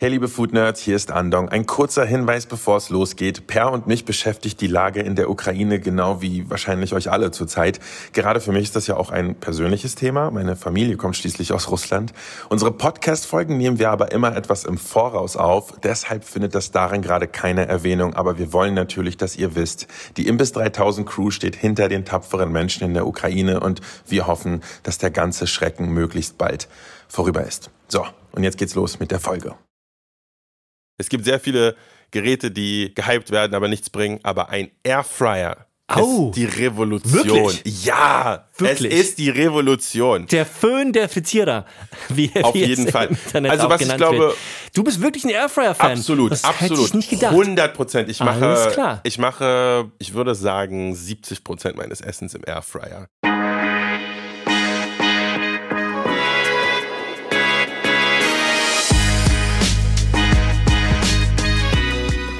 Hey liebe Food Nerds, hier ist Andong. Ein kurzer Hinweis, bevor es losgeht. Per und mich beschäftigt die Lage in der Ukraine genau wie wahrscheinlich euch alle zurzeit. Gerade für mich ist das ja auch ein persönliches Thema. Meine Familie kommt schließlich aus Russland. Unsere Podcast-Folgen nehmen wir aber immer etwas im Voraus auf. Deshalb findet das darin gerade keine Erwähnung. Aber wir wollen natürlich, dass ihr wisst, die Imbiss 3000 Crew steht hinter den tapferen Menschen in der Ukraine und wir hoffen, dass der ganze Schrecken möglichst bald vorüber ist. So, und jetzt geht's los mit der Folge. Es gibt sehr viele Geräte, die gehypt werden, aber nichts bringen. Aber ein Airfryer Au. ist die Revolution. Wirklich? Ja, Wirklich? es ist die Revolution. Der Föhn der Frittierer. Wie, Auf wie jeden Fall. Internet Also was ich glaube- wird. Du bist wirklich ein Airfryer-Fan. Absolut, das absolut. Hätte ich nicht gedacht. 100 Prozent. Ich mache, Alles klar. ich mache, ich würde sagen, 70 Prozent meines Essens im Airfryer.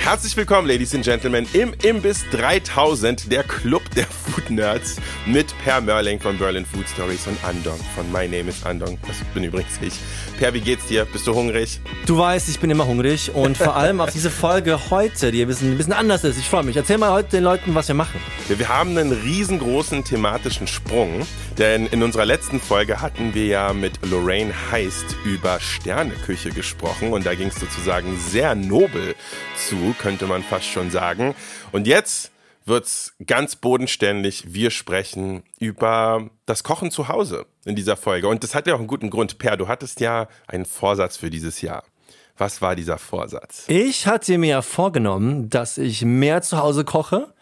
Herzlich willkommen, Ladies and Gentlemen, im Imbiss 3000, der Club der Food Nerds mit Per Merling von Berlin Food Stories und Andong von My Name is Andong. Das bin übrigens ich. Per, wie geht's dir? Bist du hungrig? Du weißt, ich bin immer hungrig und vor allem auf diese Folge heute, die ein bisschen, ein bisschen anders ist. Ich freue mich. Erzähl mal heute den Leuten, was wir machen. Wir wir haben einen riesengroßen thematischen Sprung, denn in unserer letzten Folge hatten wir ja mit Lorraine Heist über Sterneküche gesprochen und da ging es sozusagen sehr nobel zu, könnte man fast schon sagen. Und jetzt wird's ganz bodenständig. Wir sprechen über das Kochen zu Hause in dieser Folge. Und das hat ja auch einen guten Grund. Per, du hattest ja einen Vorsatz für dieses Jahr. Was war dieser Vorsatz? Ich hatte mir ja vorgenommen, dass ich mehr zu Hause koche,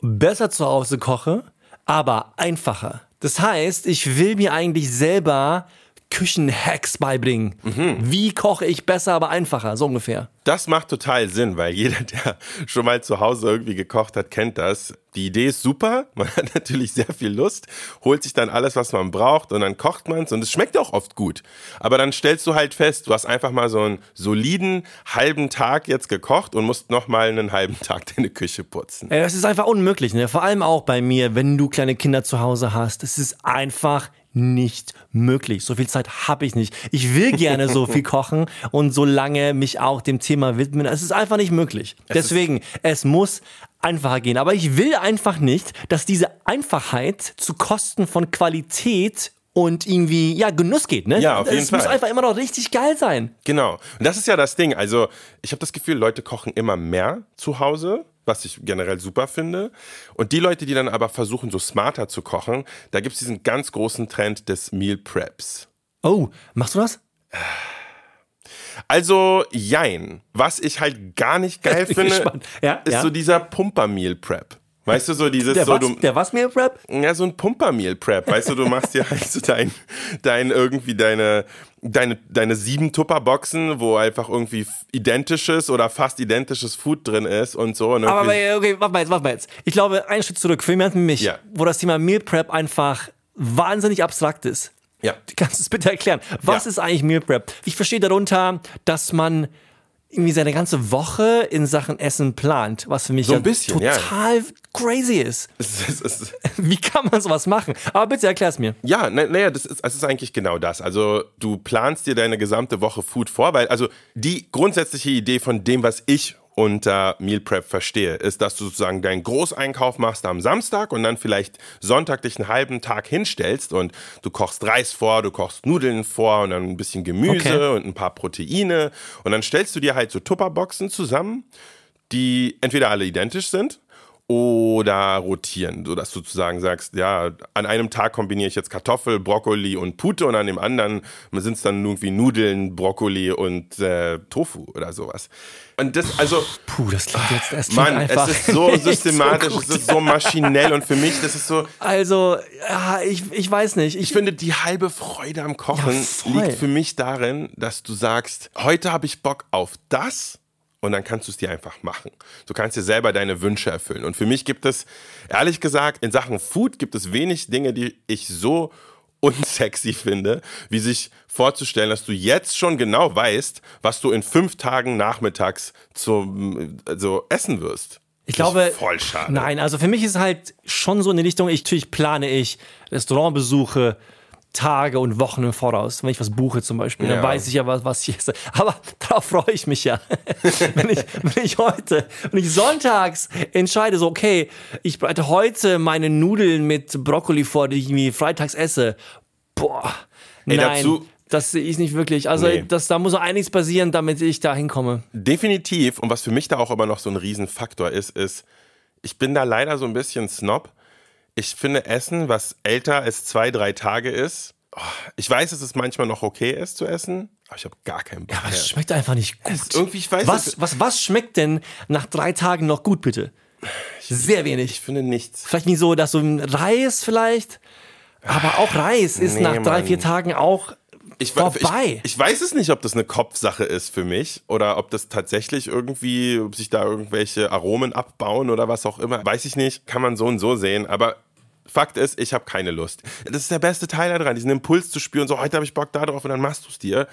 besser zu Hause koche, aber einfacher. Das heißt, ich will mir eigentlich selber Küchenhacks beibringen. Wie koche ich besser, aber einfacher, so ungefähr. Das macht total Sinn, weil jeder, der schon mal zu Hause irgendwie gekocht hat, kennt das. Die Idee ist super, man hat natürlich sehr viel Lust, holt sich dann alles, was man braucht und dann kocht man es und es schmeckt auch oft gut. Aber dann stellst du halt fest, du hast einfach mal so einen soliden halben Tag jetzt gekocht und musst noch mal einen halben Tag deine Küche putzen. Ey, das ist einfach unmöglich, ne? Vor allem auch bei mir, wenn du kleine Kinder zu Hause hast. Es ist einfach nicht möglich. So viel Zeit habe ich nicht. Ich will gerne so viel kochen und so lange mich auch dem Thema widmen. Es ist einfach nicht möglich. Deswegen, es muss einfacher gehen. Aber ich will einfach nicht, dass diese Einfachheit zu Kosten von Qualität und irgendwie, ja, Genuss geht, ne? Ja, auf jeden Es muss Fall. einfach immer noch richtig geil sein. Genau. Und das ist ja das Ding. Also, ich habe das Gefühl, Leute kochen immer mehr zu Hause, was ich generell super finde. Und die Leute, die dann aber versuchen, so smarter zu kochen, da gibt es diesen ganz großen Trend des Meal Preps. Oh, machst du das? Also, jein. Was ich halt gar nicht geil finde. Ja, ist ja. so dieser Pumper-Meal Prep. Weißt du, so dieses, Der so was, du, der was Meal Prep? ja, so ein Pumper-Meal Prep. Weißt du, du machst dir halt so dein, dein irgendwie deine, deine, deine sieben Tupperboxen, wo einfach irgendwie identisches oder fast identisches Food drin ist und so. Und Aber okay, warte mal jetzt, warte mal jetzt. Ich glaube, einen Schritt zurück für jemanden wie mich, Ja. wo das Thema Meal Prep einfach wahnsinnig abstrakt ist. ja. Kannst du es bitte erklären? Was Ja. ist eigentlich Meal Prep? Ich verstehe darunter, dass man irgendwie seine ganze Woche in Sachen Essen plant, was für mich So ein ja bisschen, ja. total crazy ist. Es ist, es ist, Wie kann man sowas machen? Aber bitte erklär's mir. Ja, naja, na, das ist, es ist eigentlich genau das. Also du planst dir deine gesamte Woche Food vor, weil also die grundsätzliche Idee von dem, was ich unter Meal Prep verstehe, ist, dass du sozusagen deinen Großeinkauf machst am Samstag und dann vielleicht Sonntag dich einen halben Tag hinstellst und du kochst Reis vor, du kochst Nudeln vor und dann ein bisschen Gemüse Okay. und ein paar Proteine und dann stellst du dir halt so Tupperboxen zusammen, die entweder alle identisch sind oder rotieren, sodass du sozusagen sagst, ja, an einem Tag kombiniere ich jetzt Kartoffel, Brokkoli und Pute und an dem anderen sind es dann irgendwie Nudeln, Brokkoli und äh, Tofu oder sowas. Und das, also, Puh, das klingt jetzt erst Mann, einfach es ist so systematisch, so es ist so maschinell und für mich, das ist so, Also, ja, ich, ich weiß nicht. ich Ich, finde, die halbe Freude am Kochen Ja, liegt für mich darin, dass du sagst, heute habe ich Bock auf das und dann kannst du es dir einfach machen. Du kannst dir selber deine Wünsche erfüllen. Und für mich gibt es, ehrlich gesagt, in Sachen Food gibt es wenig Dinge, die ich so unsexy finde, wie sich vorzustellen, dass du jetzt schon genau weißt, was du in fünf Tagen nachmittags zum, also essen wirst. Ich glaube, voll schade. Nein, also für mich ist halt schon so in die Richtung, ich, natürlich plane ich Restaurantbesuche, Tage und Wochen im Voraus. Wenn ich was buche zum Beispiel, dann Ja. weiß ich ja, was, was ich esse. Aber darauf freue ich mich ja. wenn, ich, wenn ich heute, wenn ich sonntags entscheide, so, okay, ich bereite heute meine Nudeln mit Brokkoli vor, die ich irgendwie freitags esse. Boah, Ey, nein. dazu- das sehe ich nicht wirklich. Also, Nee. das, da muss noch einiges passieren, damit ich da hinkomme. Definitiv. Und was für mich da auch immer noch so ein Riesenfaktor ist, ist, ich bin da leider so ein bisschen Snob. Ich finde Essen, was älter als zwei, drei Tage ist, oh, ich weiß, dass es manchmal noch okay ist zu essen, aber ich habe gar keinen Bock Aber mehr. es schmeckt einfach nicht gut. irgendwie, ich weiß was, nicht. was, was schmeckt denn nach drei Tagen noch gut, bitte? Sehr wenig. Ich finde nichts. Vielleicht nicht so, dass so ein Reis vielleicht. Aber auch Reis ist Nee, nach drei, Mann. vier Tagen auch Ich, vorbei. Ich, ich weiß es nicht, ob das eine Kopfsache ist für mich oder ob das tatsächlich irgendwie, ob sich da irgendwelche Aromen abbauen oder was auch immer. Weiß ich nicht. Kann man so und so sehen. Aber Fakt ist, ich habe keine Lust. Das ist der beste Teil daran, diesen Impuls zu spüren, so heute habe ich Bock da drauf und dann machst du es dir.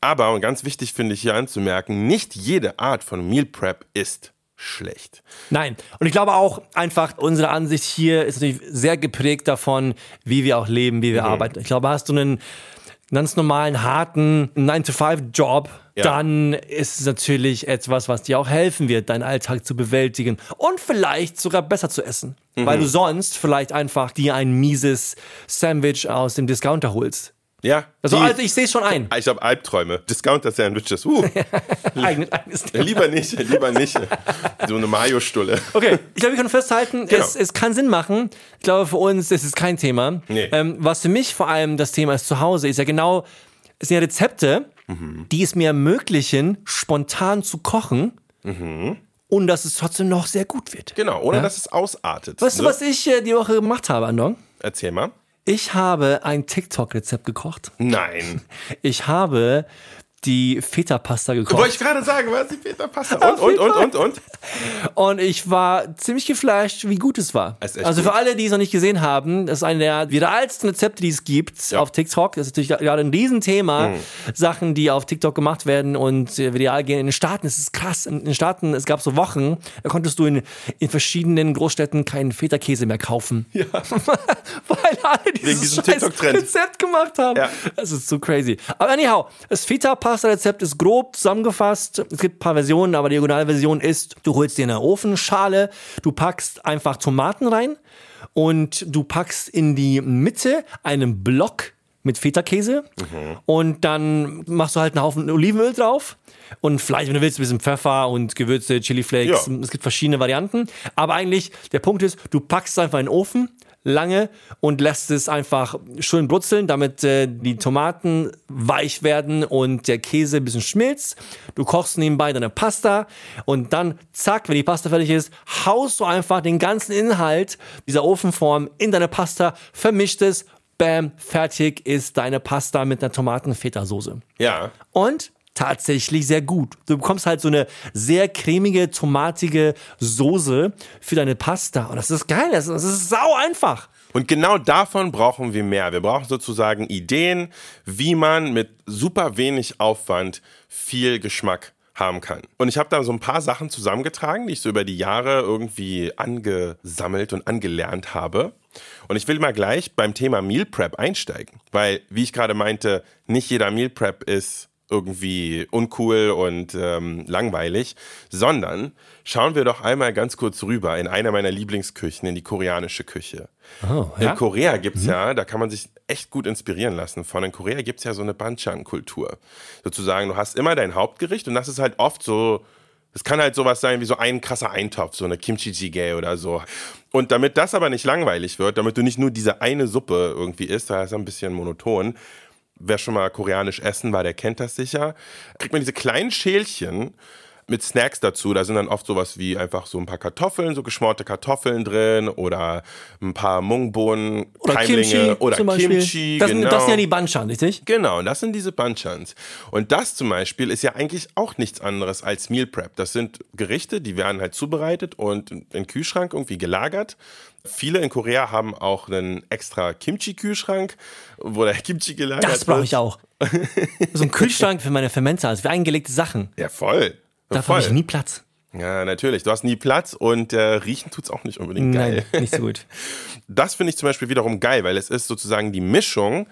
Aber, und ganz wichtig finde ich hier anzumerken, nicht jede Art von Meal Prep ist schlecht. Nein. Und ich glaube auch einfach, unsere Ansicht hier ist natürlich sehr geprägt davon, wie wir auch leben, wie wir arbeiten. Ich glaube, hast du einen ganz normalen, harten 9-to-5-Job, Ja. dann ist es natürlich etwas, was dir auch helfen wird, deinen Alltag zu bewältigen und vielleicht sogar besser zu essen. Weil du sonst vielleicht einfach dir ein mieses Sandwich aus dem Discounter holst. Ja. Also, die- also ich sehe es schon ein. ich habe Albträume. Discounter-Sandwiches. Uh, Eigenes, eigenes lieber nicht, lieber nicht. So eine Mayo-Stulle. Okay, ich glaube, wir können festhalten, Genau. es, es kann Sinn machen. Ich glaube, für uns ist es kein Thema. Nee. Ähm, was für mich vor allem das Thema ist zu Hause, ist ja genau, es sind ja Rezepte, Mhm. die es mir ermöglichen, spontan zu kochen und dass es trotzdem noch sehr gut wird. Genau, ohne dass es ausartet. Weißt du, ne? was ich äh, die Woche gemacht habe, Andong? Erzähl mal. Ich habe ein TikTok-Rezept gekocht. Nein. Ich habe die Feta-Pasta gekocht. Wollte ich gerade sagen, was die Peter Pasta. Und, und, und, und, und? Und ich war ziemlich geflasht, wie gut es war. Also für alle, die es noch nicht gesehen haben, das ist eine der viralsten Rezepte, die es gibt auf TikTok. Das ist natürlich gerade ein Riesenthema. Mhm. Sachen, die auf TikTok gemacht werden und äh, viral gehen. In den Staaten ist es krass. In den Staaten, es gab so Wochen, da konntest du in, in verschiedenen Großstädten keinen Feta-Käse mehr kaufen. Ja. Weil alle dieses. Rezept gemacht haben. Ja. Das ist so crazy. Aber anyhow, das Feta-Pasta-Rezept ist grob zusammengefasst. Es gibt ein paar Versionen, aber die Originalversion ist, du holst dir eine Ofenschale, du packst einfach Tomaten rein und du packst in die Mitte einen Block mit Feta-Käse und dann machst du halt einen Haufen Olivenöl drauf. Und vielleicht, wenn du willst, ein bisschen Pfeffer und Gewürze, Chili-Flakes. Ja. Es gibt verschiedene Varianten. Aber eigentlich, der Punkt ist, du packst es einfach in den Ofen, lange und lässt es einfach schön brutzeln, damit äh, die Tomaten weich werden und der Käse ein bisschen schmilzt. Du kochst nebenbei deine Pasta und dann, zack, wenn die Pasta fertig ist, haust du einfach den ganzen Inhalt dieser Ofenform in deine Pasta, vermischt es, bam, fertig ist deine Pasta mit einer Tomaten-Feta-Soße Ja. und tatsächlich sehr gut. Du bekommst halt so eine sehr cremige, tomatige Soße für deine Pasta. Und das ist geil. Das ist, sau einfach. Und genau davon brauchen wir mehr. Wir brauchen sozusagen Ideen, wie man mit super wenig Aufwand viel Geschmack haben kann. Und ich habe da so ein paar Sachen zusammengetragen, die ich so über die Jahre irgendwie angesammelt und angelernt habe. Und ich will mal gleich beim Thema Meal Prep einsteigen, weil, wie ich gerade meinte, nicht jeder Meal Prep ist irgendwie uncool und ähm, langweilig, sondern schauen wir doch einmal ganz kurz rüber in eine meiner Lieblingsküchen, in die koreanische Küche. Oh, In Korea gibt's ja, da kann man sich echt gut inspirieren lassen von. In Korea gibt's ja so eine Banchan-Kultur. Sozusagen, du hast immer dein Hauptgericht und das ist halt oft so, es kann halt sowas sein wie so ein krasser Eintopf, so eine Kimchi Jjigae oder so. Und damit das aber nicht langweilig wird, damit du nicht nur diese eine Suppe irgendwie isst, da ist ein bisschen monoton, wer schon mal koreanisch essen war, der kennt das sicher, kriegt man diese kleinen Schälchen mit Snacks dazu. Da sind dann oft sowas wie einfach so ein paar Kartoffeln, so geschmorte Kartoffeln drin oder ein paar Mungbohnen, Oder Keimlinge Kimchi oder zum Beispiel. Kimchi. Das, sind, genau. das sind ja die Banchan, richtig? Genau, und das sind diese Banchans. Und das zum Beispiel ist ja eigentlich auch nichts anderes als Meal Prep. Das sind Gerichte, die werden halt zubereitet und in den Kühlschrank irgendwie gelagert. Viele in Korea haben auch einen extra Kimchi-Kühlschrank, wo der Kimchi gelagert Das brauche wird. ich auch. so ein Kühlschrank für meine Fermentas, für eingelegte Sachen. Ja, voll. Dafür habe ich nie Platz. Ja, natürlich. Du hast nie Platz und äh, riechen tut's auch nicht unbedingt geil. Nein, nicht so gut. Das finde ich zum Beispiel wiederum geil, weil es ist sozusagen die Mischung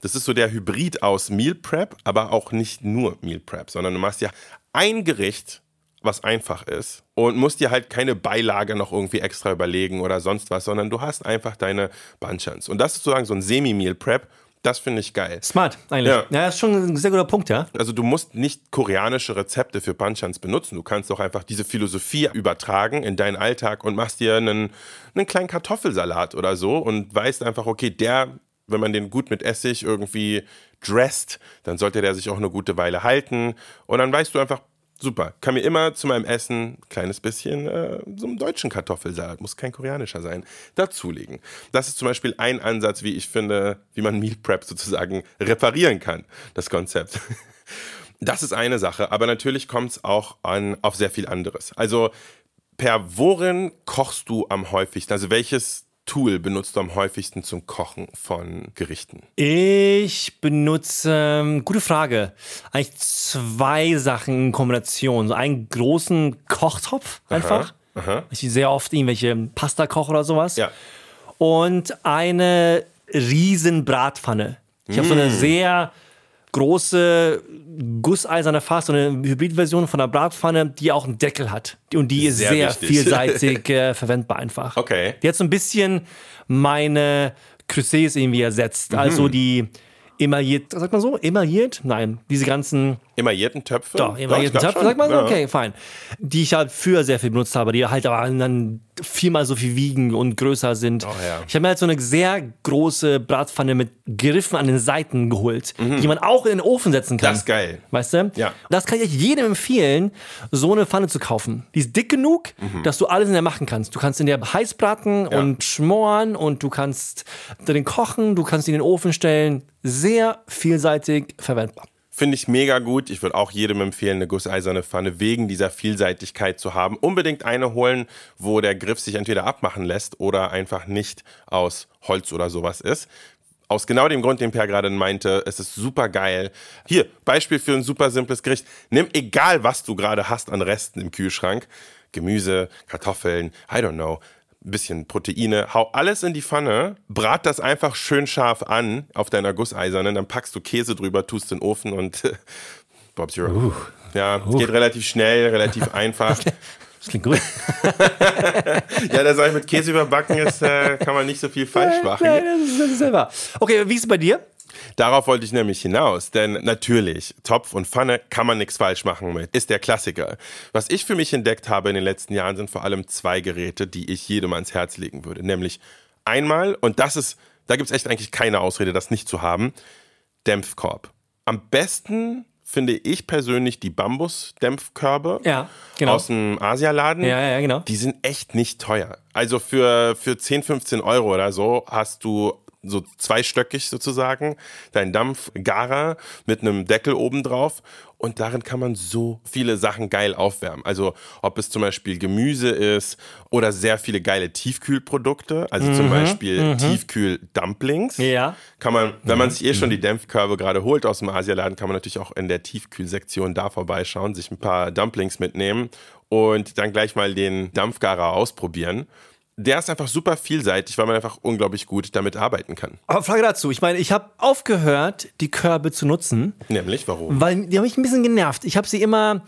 Das ist so der Hybrid aus Meal Prep, aber auch nicht nur Meal Prep, sondern du machst ja ein Gericht, was einfach ist und musst dir halt keine Beilage noch irgendwie extra überlegen oder sonst was, sondern du hast einfach deine Bunchans. Und das ist sozusagen so ein Semi-Meal Prep. Das finde ich geil. Smart, eigentlich. Ja. ja, das ist schon ein sehr guter Punkt, ja. Also du musst nicht koreanische Rezepte für Banchans benutzen. Du kannst doch einfach diese Philosophie übertragen in deinen Alltag und machst dir einen, einen kleinen Kartoffelsalat oder so und weißt einfach, okay, der, wenn man den gut mit Essig irgendwie dressed, dann sollte der sich auch eine gute Weile halten. Und dann weißt du einfach, super. Kann mir immer zu meinem Essen ein kleines bisschen äh, so einen deutschen Kartoffelsalat, muss kein koreanischer sein, dazulegen. Das ist zum Beispiel ein Ansatz, wie ich finde, wie man Meal Prep sozusagen reparieren kann, das Konzept. Das ist eine Sache, aber natürlich kommt es auch an auf sehr viel anderes. Also per worin kochst du am häufigsten? Also welches Tool benutzt du am häufigsten zum Kochen von Gerichten? Ich benutze, ähm, gute Frage, eigentlich zwei Sachen in Kombination. So einen großen Kochtopf einfach. Aha, aha. Ich sehr oft irgendwelche Pasta koche oder sowas. Ja. Und eine riesen Bratpfanne. Ich habe so eine mm. sehr große gusseiserne Fass, so eine Hybridversion von einer Bratpfanne, die auch einen Deckel hat. Und die ist sehr, sehr vielseitig äh, verwendbar einfach. Okay. Die hat so ein bisschen meine Crusades irgendwie ersetzt. Mhm. Also die emailliert, sagt man so? Emailliert? Nein, diese ganzen. Emaillierten Töpfe? Doch, emaillierten Töpfe, sagt man? Ja. Okay, fein. Die ich halt früher sehr viel benutzt habe, die halt aber dann viermal so viel wiegen und größer sind. Oh, ja. Ich habe mir halt so eine sehr große Bratpfanne mit Griffen an den Seiten geholt, mhm. die man auch in den Ofen setzen kann. Das ist geil. Weißt du? Ja. Das kann ich jedem empfehlen, so eine Pfanne zu kaufen. Die ist dick genug, mhm. dass du alles in der machen kannst. Du kannst in der heiß braten ja. und schmoren und du kannst den kochen, du kannst ihn in den Ofen stellen. Sehr vielseitig verwendbar. Finde ich mega gut. Ich würde auch jedem empfehlen, eine gusseiserne Pfanne wegen dieser Vielseitigkeit zu haben. Unbedingt eine holen, wo der Griff sich entweder abmachen lässt oder einfach nicht aus Holz oder sowas ist. Aus genau dem Grund, den Per gerade meinte, es ist super geil. Hier, Beispiel für ein super simples Gericht. Nimm egal, was du gerade hast an Resten im Kühlschrank. Gemüse, Kartoffeln, I don't know bisschen Proteine, hau alles in die Pfanne, brat das einfach schön scharf an auf deiner Gusseisernen, dann packst du Käse drüber, tust in den Ofen und Bob's your uh, Ja, uh. geht relativ schnell, relativ einfach. Das klingt gut. ja, das ich mit Käse überbacken ist, äh, kann man nicht so viel falsch machen. Nein, das ist, das ist selber. Okay, wie ist es bei dir? Darauf wollte ich nämlich hinaus, denn natürlich, Topf und Pfanne kann man nichts falsch machen mit, ist der Klassiker. Was ich für mich entdeckt habe in den letzten Jahren sind vor allem zwei Geräte, die ich jedem ans Herz legen würde. Nämlich einmal, und das ist, da gibt es echt eigentlich keine Ausrede, das nicht zu haben, Dämpfkorb. Am besten finde ich persönlich die Bambus-Dämpfkörbe ja, genau. aus dem Asialaden. Ja, ja, genau. Die sind echt nicht teuer. Also für, für 10, 15 Euro oder so hast du so zweistöckig sozusagen, dein Dampfgarer mit einem Deckel oben drauf und darin kann man so viele Sachen geil aufwärmen. Also ob es zum Beispiel Gemüse ist oder sehr viele geile Tiefkühlprodukte, also mhm, zum Beispiel mhm. Tiefkühl-Dumplings. Ja. Kann man, wenn man sich eh schon die Dämpfkörbe gerade holt aus dem Asialaden, kann man natürlich auch in der Tiefkühlsektion da vorbeischauen, sich ein paar Dumplings mitnehmen und dann gleich mal den Dampfgarer ausprobieren der ist einfach super vielseitig, weil man einfach unglaublich gut damit arbeiten kann. Aber Frage dazu, ich meine, ich habe aufgehört, die Körbe zu nutzen. Nämlich, warum? Weil die haben mich ein bisschen genervt. Ich habe sie immer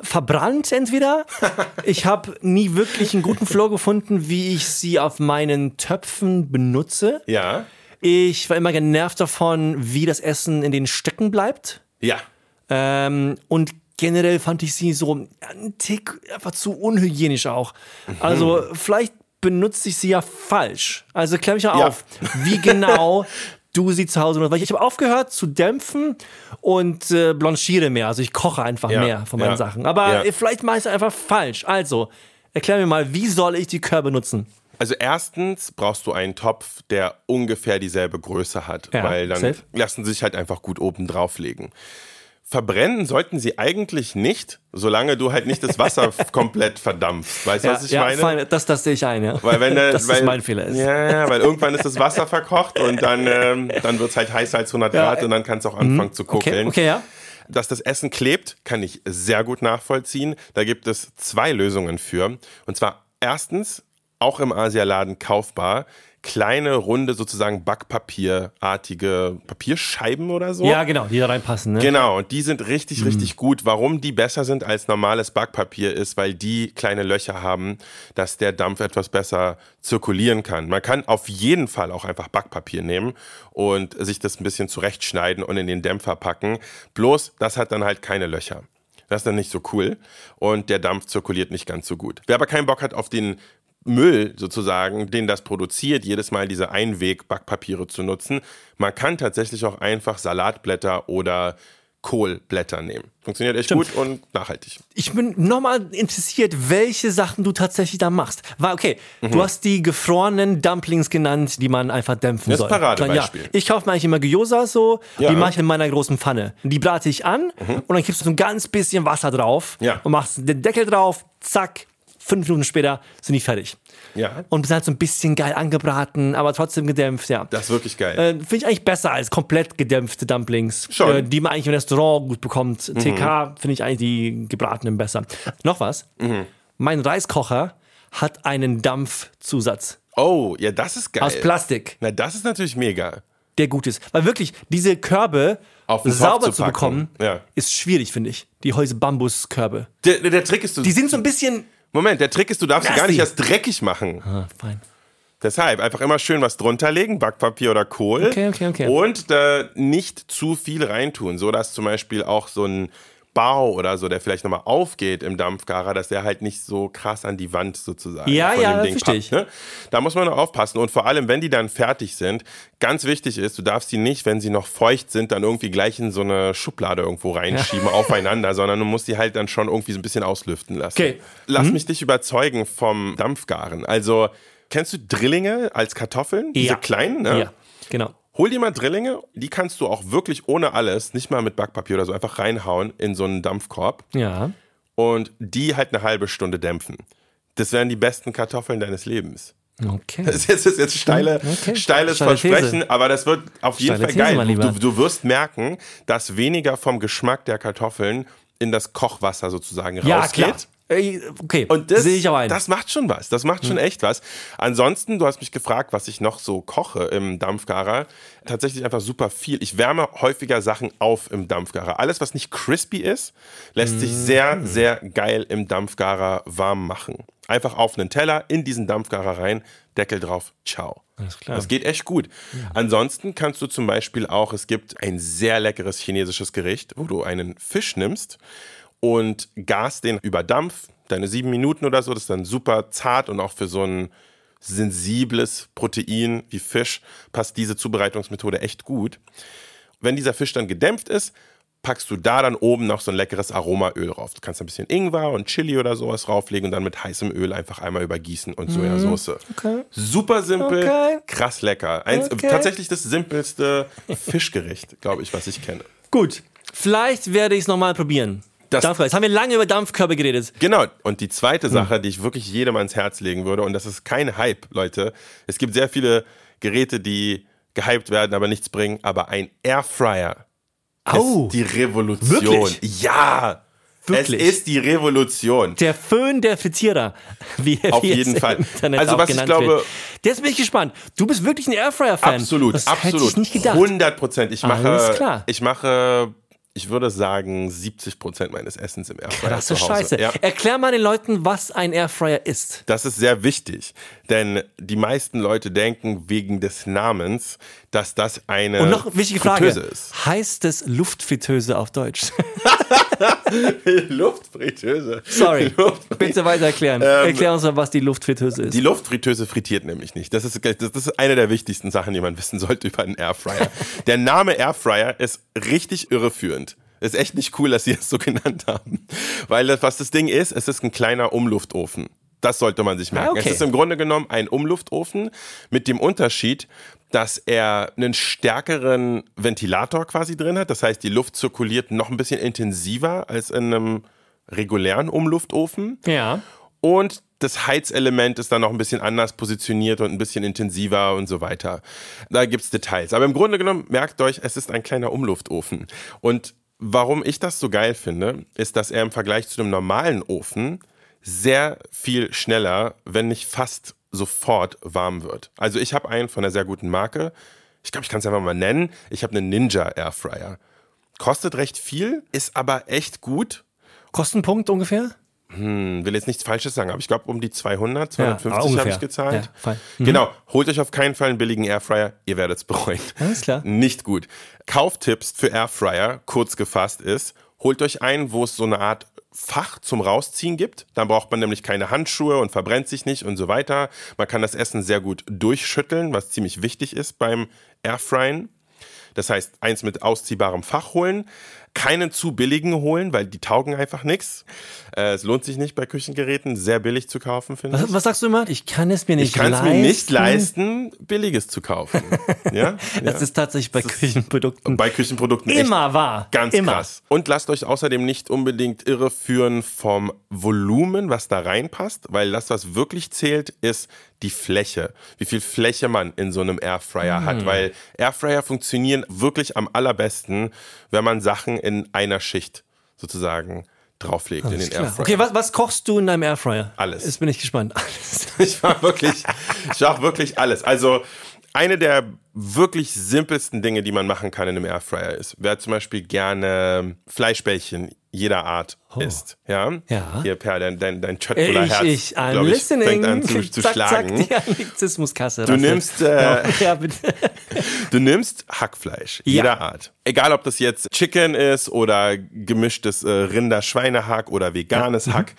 verbrannt entweder. ich habe nie wirklich einen guten Flow gefunden, wie ich sie auf meinen Töpfen benutze. Ja. Ich war immer genervt davon, wie das Essen in den Stecken bleibt. Ja. Ähm, und generell fand ich sie so ein Tick einfach zu unhygienisch auch. Also vielleicht benutze ich sie ja falsch. Also klär mich mal ja. auf, wie genau du sie zu Hause nutzt. Weil ich habe aufgehört zu dämpfen und äh, blanchiere mehr. Also ich koche einfach ja. mehr von meinen ja. Sachen. Aber vielleicht mache ich es einfach falsch. Also, erklär mir mal, wie soll ich die Körbe nutzen? Also erstens brauchst du einen Topf, der ungefähr dieselbe Größe hat, weil dann safe. lassen sie sich halt einfach gut oben drauflegen. Verbrennen sollten sie eigentlich nicht, solange du halt nicht das Wasser komplett verdampfst. Weißt du, ja, was ich ja, meine? Fein, das, das sehe ich ein, ja. Weil wenn der, das weil, ist mein Fehler ist. Ja, ja, weil irgendwann ist das Wasser verkocht und dann, ähm, dann wird es halt heißer als 100 Grad und dann kannst du auch anfangen mhm. zu kokeln. Okay, okay, ja. Dass das Essen klebt, kann ich sehr gut nachvollziehen. Da gibt es zwei Lösungen für. Und zwar erstens auch im Asialaden kaufbar kleine, runde, sozusagen Backpapierartige Papierscheiben oder so. Ja, genau, die da reinpassen. Ne? Genau, und die sind richtig, Mhm. richtig gut. Warum die besser sind als normales Backpapier ist, weil die kleine Löcher haben, dass der Dampf etwas besser zirkulieren kann. Man kann auf jeden Fall auch einfach Backpapier nehmen und sich das ein bisschen zurechtschneiden und in den Dämpfer packen. Bloß, das hat dann halt keine Löcher. Das ist dann nicht so cool und der Dampf zirkuliert nicht ganz so gut. Wer aber keinen Bock hat auf den Müll sozusagen, den das produziert, jedes Mal diese Einweg-Backpapiere zu nutzen. Man kann tatsächlich auch einfach Salatblätter oder Kohlblätter nehmen. Funktioniert echt gut und nachhaltig. Ich bin nochmal interessiert, welche Sachen du tatsächlich da machst. Weil, okay, Mhm. du hast die gefrorenen Dumplings genannt, die man einfach dämpfen Das soll. Paradebeispiel. Ja. Ich kaufe mir eigentlich immer Gyoza so, Ja. Mhm. die mache ich in meiner großen Pfanne. Die brate ich an und dann gibst du so ein ganz bisschen Wasser drauf Ja. und machst den Deckel drauf, zack, fünf Minuten später sind die fertig. Ja. Und sind halt so ein bisschen geil angebraten, aber trotzdem gedämpft, ja. Das ist wirklich geil. Äh, Finde ich eigentlich besser als komplett gedämpfte Dumplings, Schon. Mhm. äh, die man eigentlich im Restaurant gut bekommt. TK finde ich eigentlich die gebratenen besser. Noch was? Mhm. Mein Reiskocher hat einen Dampfzusatz oh, ja, das ist geil. aus Plastik, Na, das ist natürlich mega. der gut ist. Weil wirklich, diese Körbe sauber zu zu, bekommen, Ja. ist schwierig, finde ich. Die Häuse-Bambus-Körbe. Der, der Trick ist, du, Die sind so ein bisschen. Moment, der Trick ist, du darfst sie gar nicht erst dreckig machen. Ah, fein. Deshalb einfach immer schön was drunter legen, Backpapier oder Kohl. Okay, okay, okay. Und äh, nicht zu viel reintun, so dass zum Beispiel auch so ein Bau oder so, der vielleicht nochmal aufgeht im Dampfgarer, dass der halt nicht so krass an die Wand sozusagen Ja, von ja, dem Ding ich. Ne? Da muss man noch aufpassen und vor allem, wenn die dann fertig sind, ganz wichtig ist, du darfst sie nicht, wenn sie noch feucht sind, dann irgendwie gleich in so eine Schublade irgendwo reinschieben aufeinander, sondern du musst die halt dann schon irgendwie so ein bisschen auslüften lassen. Okay. Lass mich dich überzeugen vom Dampfgaren. Also, kennst du Drillinge als Kartoffeln? Diese Ja. kleinen, ne? Ja, genau. Hol dir mal Drillinge, die kannst du auch wirklich ohne alles, nicht mal mit Backpapier oder so, einfach reinhauen in so einen Dampfkorb Ja. und die halt eine halbe Stunde dämpfen. Das wären die besten Kartoffeln deines Lebens. Okay. Das ist jetzt, das ist jetzt steile, Okay. steiles Steile These. Versprechen, aber das wird auf jeden Steile Fall These, geil. Du, du wirst merken, dass weniger vom Geschmack der Kartoffeln in das Kochwasser sozusagen Ja, rausgeht. klar. Okay, Und das, sehe ich auch ein. das macht schon was. Das macht schon echt was. Ansonsten, du hast mich gefragt, was ich noch so koche im Dampfgarer. Tatsächlich einfach super viel. Ich wärme häufiger Sachen auf im Dampfgarer. Alles, was nicht crispy ist, lässt sich sehr, sehr geil im Dampfgarer warm machen. Einfach auf einen Teller, in diesen Dampfgarer rein, Deckel drauf, ciao. Alles klar. Das geht echt gut. Ansonsten kannst du zum Beispiel auch, es gibt ein sehr leckeres chinesisches Gericht, wo du einen Fisch nimmst und gas den über Dampf, deine sieben Minuten oder so, das ist dann super zart und auch für so ein sensibles Protein wie Fisch passt diese Zubereitungsmethode echt gut. Wenn dieser Fisch dann gedämpft ist, packst du da dann oben noch so ein leckeres Aromaöl drauf. Du kannst ein bisschen Ingwer und Chili oder sowas rauflegen und dann mit heißem Öl einfach einmal übergießen und Sojasauce. Mhm. Okay. Super simpel, Okay. krass lecker. Eins, Okay. Tatsächlich das simpelste Fischgericht, glaube ich, was ich kenne. Gut. Vielleicht werde ich es nochmal probieren. Das- Dampfkörbe. Jetzt haben wir lange über Dampfkörbe geredet. Genau. Und die zweite Hm. Sache, die ich wirklich jedem ans Herz legen würde, und das ist kein Hype, Leute. Es gibt sehr viele Geräte, die gehypt werden, aber nichts bringen. Aber ein Airfryer Au. ist die Revolution. Wirklich? Ja. Wirklich? Es ist die Revolution. Der Föhn der Frittierer. Wie, Auf wie jeden Fall. Internet Also was ich glaube- wird. Jetzt bin ich gespannt. Du bist wirklich ein Airfryer-Fan. Absolut, das absolut. Hätte ich nicht gedacht. 100 Prozent. Ich mache, Alles klar. ich mache, ich würde sagen, 70 Prozent meines Essens im Airfryer Das Hause. scheiße. Ja. Erklär mal den Leuten, was ein Airfryer ist. Das ist sehr wichtig, denn die meisten Leute denken wegen des Namens, dass das eine Und noch wichtige Frage. Fritteuse ist. Heißt es Luftfritteuse auf Deutsch? Luftfritteuse. Sorry. Luft- Bitte weiter erklären. Erklär uns mal, was die Luftfritteuse ist. Die Luftfritteuse frittiert nämlich nicht. Das ist, das ist eine der wichtigsten Sachen, die man wissen sollte über einen Airfryer. der Name Airfryer ist richtig irreführend. Ist echt nicht cool, dass sie es so genannt haben. Weil das, was das Ding ist, es ist ein kleiner Umluftofen. Das sollte man sich merken. Ah, okay. Es ist im Grunde genommen ein Umluftofen mit dem Unterschied, dass er einen stärkeren Ventilator quasi drin hat. Das heißt, die Luft zirkuliert noch ein bisschen intensiver als in einem regulären Umluftofen. ja. Und das Heizelement ist dann noch ein bisschen anders positioniert und ein bisschen intensiver und so weiter. Da gibt's Details. Aber im Grunde genommen, merkt euch, es ist ein kleiner Umluftofen. Und warum ich das so geil finde, ist, dass er im Vergleich zu einem normalen Ofen sehr viel schneller, wenn nicht fast sofort warm wird. Also ich habe einen von einer sehr guten Marke. Ich glaube, ich kann es einfach mal nennen. Ich habe einen Ninja Airfryer. Kostet recht viel, ist aber echt gut. Kostenpunkt ungefähr? Hm, will jetzt nichts Falsches sagen, aber ich glaube um die 200, 250 aber habe ich gezahlt. Ja. Mhm. Genau, holt euch auf keinen Fall einen billigen Airfryer, ihr werdet es bereuen. Alles klar. Nicht gut. Kauftipps für Airfryer, kurz gefasst ist, holt euch einen, wo es so eine Art Fach zum Rausziehen gibt. Dann braucht man nämlich keine Handschuhe und verbrennt sich nicht und so weiter. Man kann das Essen sehr gut durchschütteln, was ziemlich wichtig ist beim Airfryen. Das heißt, eins mit ausziehbarem Fach holen, keinen zu billigen holen, weil die taugen einfach nichts. Äh, es lohnt sich nicht bei Küchengeräten, sehr billig zu kaufen, finde ich. Was, sagst du immer? Ich kann es mir nicht Ich kann es leisten. mir nicht leisten, billiges zu kaufen. ja? Das ist tatsächlich bei Küchenprodukten Bei Küchenprodukten immer wahr. Ganz immer. krass. Und lasst euch außerdem nicht unbedingt irreführen vom Volumen, was da reinpasst, weil das, was wirklich zählt, ist die Fläche. Wie viel Fläche man in so einem Airfryer hat. Hm. Weil Airfryer funktionieren wirklich am allerbesten, wenn man Sachen in einer Schicht sozusagen drauflegt in den Klar. Airfryer. Okay, was, was kochst du in deinem Airfryer? Alles. Jetzt bin ich gespannt. Alles. Ich war wirklich, ich war wirklich alles. Also eine der wirklich simpelsten Dinge, die man machen kann in einem Airfryer ist, wer zum Beispiel gerne Fleischbällchen jeder Art isst. Ja? Oh. Ja. Hier, Per, dein, dein, dein Ich, Chöttbuller-Herz, ich, I'm glaub ich, listening. fängt an zu, zu zack, schlagen. Zack, die Anglizismuskasse. Du nimmst, äh, ja, bitte. Du nimmst Hackfleisch Ja. jeder Art. Egal, ob das jetzt Chicken ist oder gemischtes äh, Rinder-Schweinehack oder veganes Hack.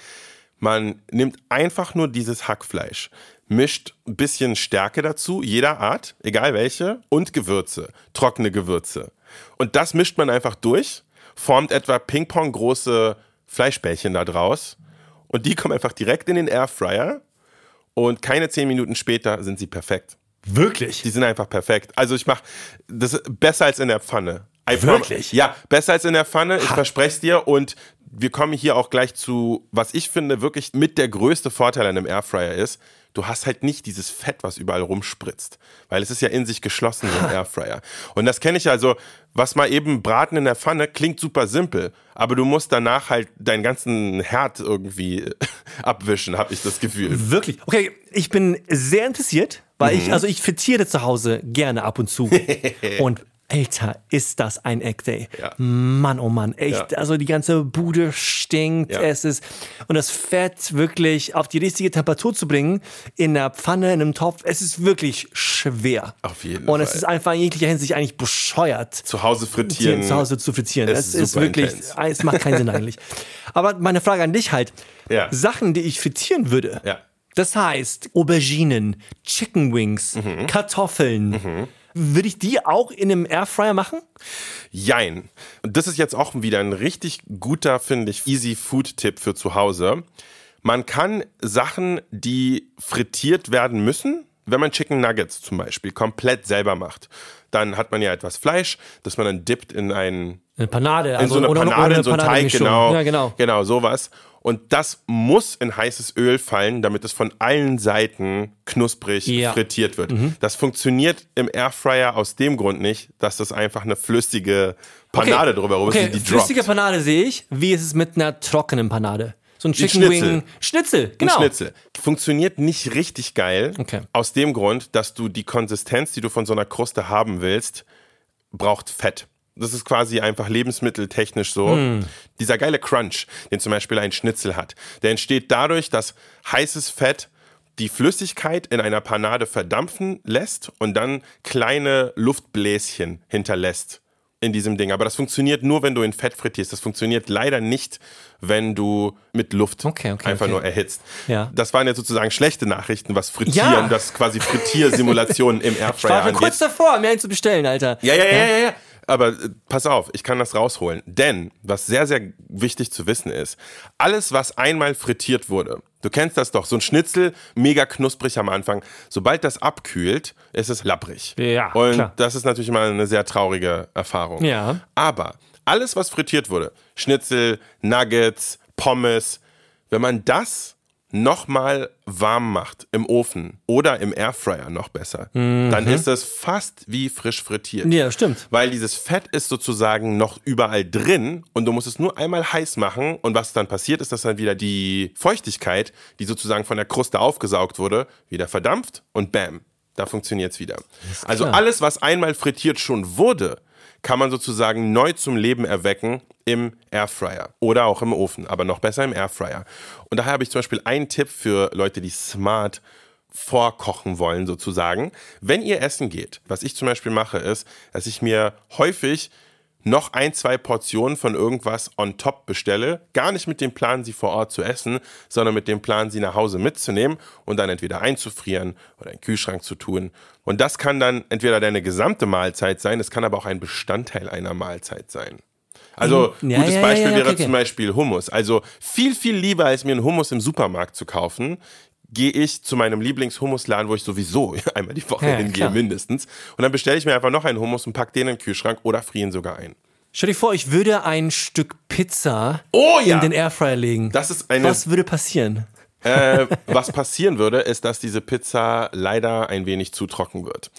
Man nimmt einfach nur dieses Hackfleisch, mischt ein bisschen Stärke dazu, jeder Art, egal welche, und Gewürze, trockene Gewürze. Und das mischt man einfach durch, formt etwa Ping-Pong große Fleischbällchen da draus und die kommen einfach direkt in den Airfryer und keine zehn Minuten später sind sie perfekt. Wirklich? Die sind einfach perfekt. Also ich mache das besser als in der Pfanne. I Wirklich? Ja, besser als in der Pfanne. Ich verspreche es dir. Und wir kommen hier auch gleich zu, was ich finde, wirklich mit der größte Vorteil an einem Airfryer ist, du hast halt nicht dieses Fett, was überall rumspritzt. Weil es ist ja in sich geschlossen, so ein Airfryer. Und das kenne ich also, was mal eben braten in der Pfanne, klingt super simpel. Aber du musst danach halt deinen ganzen Herd irgendwie abwischen, habe ich das Gefühl. Wirklich? Okay, ich bin sehr interessiert, weil Mhm. ich, also ich frittiere zu Hause gerne ab und zu. und Alter, ist das ein Eckday. Ja. Mann, oh Mann, echt. Ja. Also die ganze Bude stinkt. Ja. Es ist, und das Fett wirklich auf die richtige Temperatur zu bringen, in der Pfanne, in einem Topf, es ist wirklich schwer. Auf jeden Und es Fall. ist einfach in jeglicher Hinsicht eigentlich bescheuert. Zu Hause frittieren. zu Hause zu frittieren. ist Es ist super wirklich, intens. es macht keinen Sinn eigentlich. Aber meine Frage an dich halt. Sachen, die ich frittieren würde, das heißt Auberginen, Chicken Wings, Mhm. Kartoffeln, würde ich die auch in einem Airfryer machen? Jein. Und das ist jetzt auch wieder ein richtig guter, finde ich, easy Food-Tipp für zu Hause. Man kann Sachen, die frittiert werden müssen, wenn man Chicken Nuggets zum Beispiel komplett selber macht, dann hat man ja etwas Fleisch, das man dann dippt in einen Eine Panade, in also so eine oder- oder Panade, eine in so einen Teig, genau, Ja, genau. genau, sowas. Und das muss in heißes Öl fallen, damit es von allen Seiten knusprig Ja. Mhm. frittiert wird. Das funktioniert im Airfryer aus dem Grund nicht, dass das einfach eine flüssige Panade drüber rum okay. ist, die flüssige droppt. Panade sehe ich. Wie ist es mit einer trockenen Panade? So ein Chicken Schnitzel. Wing. Schnitzel, Ein genau. Schnitzel. Funktioniert nicht richtig geil. Okay. Aus dem Grund, dass du die Konsistenz, die du von so einer Kruste haben willst, braucht Fett. Das ist quasi einfach lebensmitteltechnisch so. Hm. Dieser geile Crunch, den zum Beispiel ein Schnitzel hat, der entsteht dadurch, dass heißes Fett die Flüssigkeit in einer Panade verdampfen lässt und dann kleine Luftbläschen hinterlässt in diesem Ding. Aber das funktioniert nur, wenn du in Fett frittierst. Das funktioniert leider nicht, wenn du mit Luft Okay, okay, einfach okay. nur erhitzt. Ja. Das waren jetzt sozusagen schlechte Nachrichten, was Frittieren, Ja. das quasi Frittiersimulationen im Ich war Airfryer schon kurz angeht. davor, mir einen zu bestellen, Alter. Ja, ja, ja, ja, ja. Aber äh, pass auf, ich kann das rausholen. Denn, was sehr, sehr wichtig zu wissen ist, alles, was einmal frittiert wurde, du kennst das doch, so ein Schnitzel, mega knusprig am Anfang, sobald das abkühlt, ist es lapprig. Ja, Und klar. das ist natürlich mal eine sehr traurige Erfahrung. Ja. Aber alles, was frittiert wurde, Schnitzel, Nuggets, Pommes, wenn man das nochmal warm macht im Ofen oder im Airfryer noch besser, dann ist das fast wie frisch frittiert. Ja, stimmt. Weil dieses Fett ist sozusagen noch überall drin und du musst es nur einmal heiß machen und was dann passiert ist, dass dann wieder die Feuchtigkeit, die sozusagen von der Kruste aufgesaugt wurde, wieder verdampft und bam, da funktioniert es wieder. Also alles, was einmal frittiert schon wurde, kann man sozusagen neu zum Leben erwecken im Airfryer oder auch im Ofen, aber noch besser im Airfryer. Und daher habe ich zum Beispiel einen Tipp für Leute, die smart vorkochen wollen sozusagen. Wenn ihr essen geht, was ich zum Beispiel mache, ist, dass ich mir häufig noch ein, zwei Portionen von irgendwas on top bestelle. Gar nicht mit dem Plan, sie vor Ort zu essen, sondern mit dem Plan, sie nach Hause mitzunehmen und dann entweder einzufrieren oder in den Kühlschrank zu tun. Und das kann dann entweder deine gesamte Mahlzeit sein, es kann aber auch ein Bestandteil einer Mahlzeit sein. Also, Mhm. Ja, gutes ja, ja, Beispiel ja, wäre okay, okay. zum Beispiel Hummus. Also, viel, viel lieber als mir einen Hummus im Supermarkt zu kaufen, gehe ich zu meinem Lieblingshummusladen, wo ich sowieso einmal die Woche Ja, hingehe, klar. mindestens. Und dann bestelle ich mir einfach noch einen Hummus und pack den in den Kühlschrank oder friere ihn sogar ein. Stell dir vor, ich würde ein Stück Pizza Oh ja! in den Airfryer legen. Das ist eine. Was würde passieren? Äh, was passieren würde, ist, dass diese Pizza leider ein wenig zu trocken wird.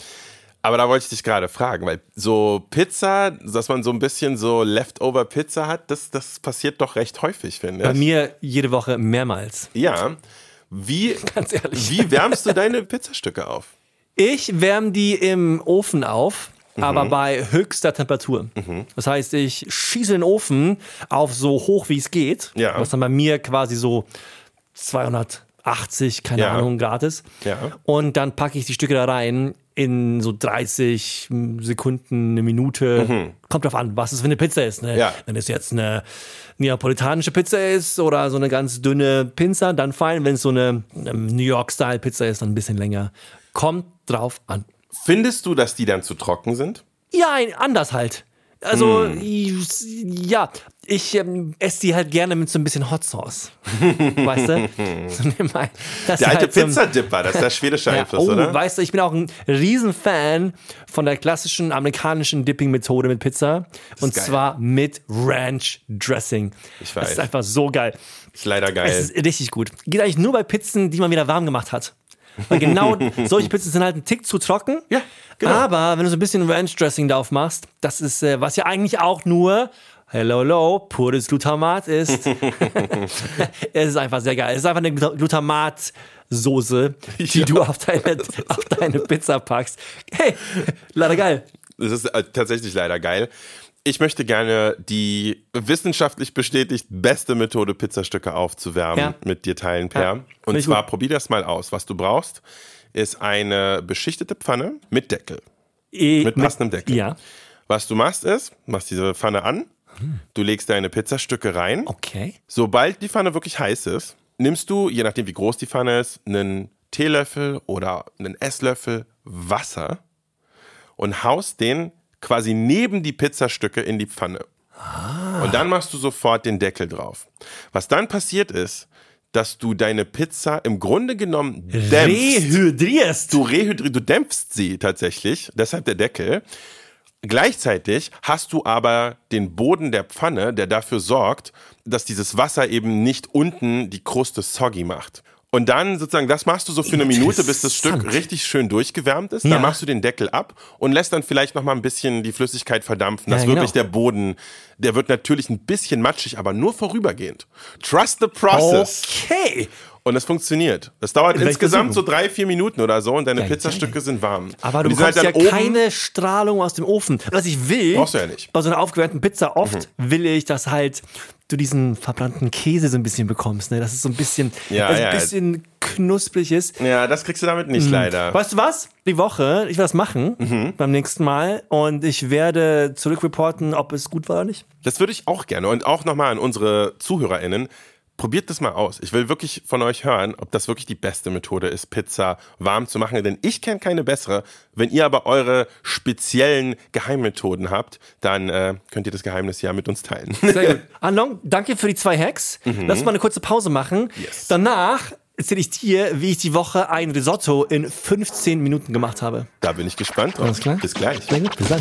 Aber da wollte ich dich gerade fragen, weil so Pizza, dass man so ein bisschen so Leftover Pizza hat, das, das passiert doch recht häufig, finde Bei ich. mir jede Woche mehrmals. Ja. Wie, Ganz ehrlich. wie wärmst du deine Pizzastücke auf? Ich wärme die im Ofen auf, Mhm. aber bei höchster Temperatur. Das heißt, ich schieße den Ofen auf so hoch wie es geht, Ja. was dann bei mir quasi so 280, keine Ja. Ahnung, Grad ist. Ja. Und dann packe ich die Stücke da rein in so 30 Sekunden, eine Minute. Kommt drauf an, was es für eine Pizza ist. Ne? Mhm. Ja. Wenn es jetzt eine neapolitanische Pizza ist oder so eine ganz dünne Pinza, dann fein. Wenn es so eine, eine New York-Style-Pizza ist, dann ein bisschen länger. Kommt drauf an. Findest du, dass die dann zu trocken sind? Ja, ein- anders halt. Also, Hm. ja, ich ähm, esse die halt gerne mit so ein bisschen Hot Sauce. weißt du? So, das Der alte halt so ein- Pizzadipper, das ist der schwedische ja, Einfluss, oh, oder? weißt du, ich bin auch ein Riesenfan von der klassischen amerikanischen Dipping-Methode mit Pizza. Und geil. zwar mit Ranch Dressing. Ich Das weiß. ist einfach so geil. Ist leider geil. Es ist richtig gut. Geht eigentlich nur bei Pizzen, die man wieder warm gemacht hat. Weil genau solche Pizzen sind halt ein Tick zu trocken. Ja, genau. Aber wenn du so ein bisschen Ranch Dressing drauf machst, das ist, äh, was ja eigentlich auch nur, hello, hello, pures Glutamat ist. es ist einfach sehr geil. Es ist einfach eine Gluta- Glutamatsoße, die Ja. du auf deine, auf deine Pizza packst. Hey, leider geil. Das ist äh, tatsächlich leider geil. Ich möchte gerne die wissenschaftlich bestätigt beste Methode, Pizzastücke aufzuwärmen, Ja. mit dir teilen, Per. Ja, Und zwar gut. probier das mal aus. Was du brauchst, ist eine beschichtete Pfanne mit Deckel. Eh, Mit passendem Deckel. Ja. Was du machst, ist, machst diese Pfanne an, du legst deine Pizzastücke rein. Okay. Sobald die Pfanne wirklich heiß ist, nimmst du, je nachdem wie groß die Pfanne ist, einen Teelöffel oder einen Esslöffel Wasser und haust den quasi neben die Pizzastücke in die Pfanne. Und dann machst du sofort den Deckel drauf. Was dann passiert ist, dass du deine Pizza im Grunde genommen dämpfst. Rehydrierst. Du rehydri du dämpfst sie tatsächlich, deshalb der Deckel. Gleichzeitig hast du aber den Boden der Pfanne, der dafür sorgt, dass dieses Wasser eben nicht unten die Kruste soggy macht. Und dann sozusagen, das machst du so für eine Minute, bis das Stück richtig schön durchgewärmt ist. Ja. Dann machst du den Deckel ab und lässt dann vielleicht noch mal ein bisschen die Flüssigkeit verdampfen, dass Ja, wirklich genau. der Boden, der wird natürlich ein bisschen matschig, aber nur vorübergehend. Trust the process. Okay. Und es funktioniert. Das dauert Vielleicht insgesamt so drei, vier Minuten oder so und deine Geil, Pizzastücke sind warm. Aber du sind bekommst ja halt oben- keine Strahlung aus dem Ofen. Was ich will, Brauchst du ja nicht. Mhm. bei so einer aufgewärmten Pizza oft will ich, dass halt du diesen verbrannten Käse so ein bisschen bekommst. Ne? Dass es so ein bisschen, Ja, es ja. ein bisschen knusprig ist. Ja, das kriegst du damit nicht leider. Weißt du was? Die Woche, ich werde das machen Mhm. beim nächsten Mal und ich werde zurückreporten, ob es gut war oder nicht. Das würde ich auch gerne. Und auch nochmal an unsere ZuhörerInnen. Probiert das mal aus. Ich will wirklich von euch hören, ob das wirklich die beste Methode ist, Pizza warm zu machen. Denn ich kenne keine bessere. Wenn ihr aber eure speziellen Geheimmethoden habt, dann äh, könnt ihr das Geheimnis ja mit uns teilen. Sehr gut. Anlong, danke für die zwei Hacks. Lass mal eine kurze Pause machen. Mhm. Yes. Danach erzähle ich dir, wie ich die Woche ein Risotto in 15 Minuten gemacht habe. Da bin ich gespannt. Alles klar? Bis gleich. Sehr gut, bis dann.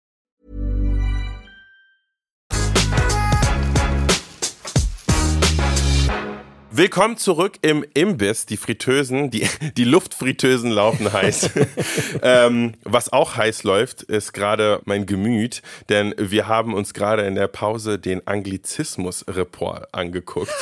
Willkommen zurück im Imbiss. Die Fritteusen, die, die Luftfritteusen laufen heiß. ähm, was auch heiß läuft, ist gerade mein Gemüt, denn wir haben uns gerade in der Pause den Anglizismus-Report angeguckt.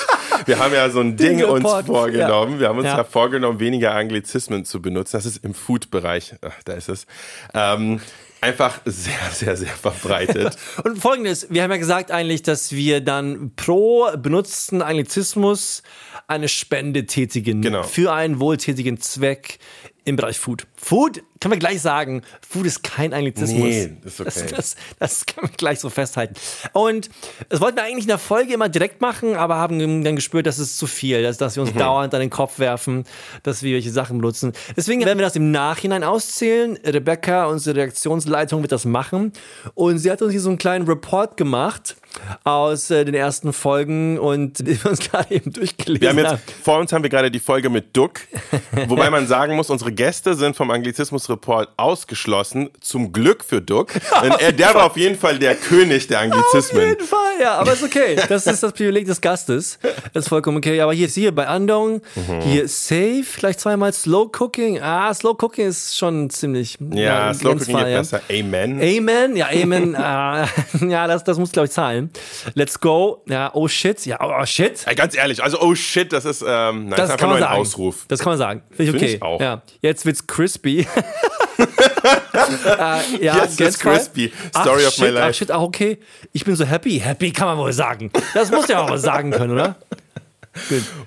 Wir haben ja so ein Ding uns Report, vorgenommen. ja. Wir haben uns Ja. ja vorgenommen, weniger Anglizismen zu benutzen. Das ist im Food-Bereich, ach, da ist es, ähm, einfach sehr, sehr, sehr verbreitet. Und folgendes, wir haben ja gesagt eigentlich, dass wir dann pro benutzten Anglizismus eine Spende tätigen Genau. für einen wohltätigen Zweck im Bereich Food. Food, kann man gleich sagen, Food ist kein Anglizismus. Nee, ist okay. Das, das, das kann man gleich so festhalten. Und das wollten wir eigentlich in der Folge immer direkt machen, aber haben dann gespürt, das ist zu viel, dass, dass wir Mhm. uns dauernd an den Kopf werfen, dass wir welche Sachen benutzen. Deswegen werden wir das im Nachhinein auszählen. Rebecca, unsere Reaktionsleitung, wird das machen. Und sie hat uns hier so einen kleinen Report gemacht aus äh, den ersten Folgen und den wir uns gerade eben durchgelesen haben jetzt, vor uns haben wir gerade die Folge mit Duck, wobei man sagen muss, unsere Gäste sind vom Anglizismus-Report ausgeschlossen. Zum Glück für Duck. Denn er, der war auf jeden Fall der König der Auf Anglizismen. jeden Fall, ja, aber ist okay. Das ist das Privileg des Gastes. Das ist vollkommen okay. Aber hier ist hier bei Andong, Mhm. hier Safe, gleich zweimal Slow Cooking. Ah, Slow Cooking ist schon ziemlich. Ja, ein Slow Cooking geht ja. besser. Amen. Amen, ja, Amen. ah, ja, das, das muss, glaube ich, zahlen. Let's go. Ja, oh shit. Ja, oh, oh shit. Ey, Ganz ehrlich, also oh shit, das ist, ähm, nein, das ist Das einfach kann man ein sagen. Ausruf. Das kann man sagen. Finde ich Find okay. ich auch. Ja. Jetzt wird's crispy. äh, ja, Jetzt wird's Grenzfall. crispy. Story ach, of my shit, life. Ach shit, ach okay. Ich bin so happy. Happy kann man wohl sagen. Das muss ja auch was sagen können, oder?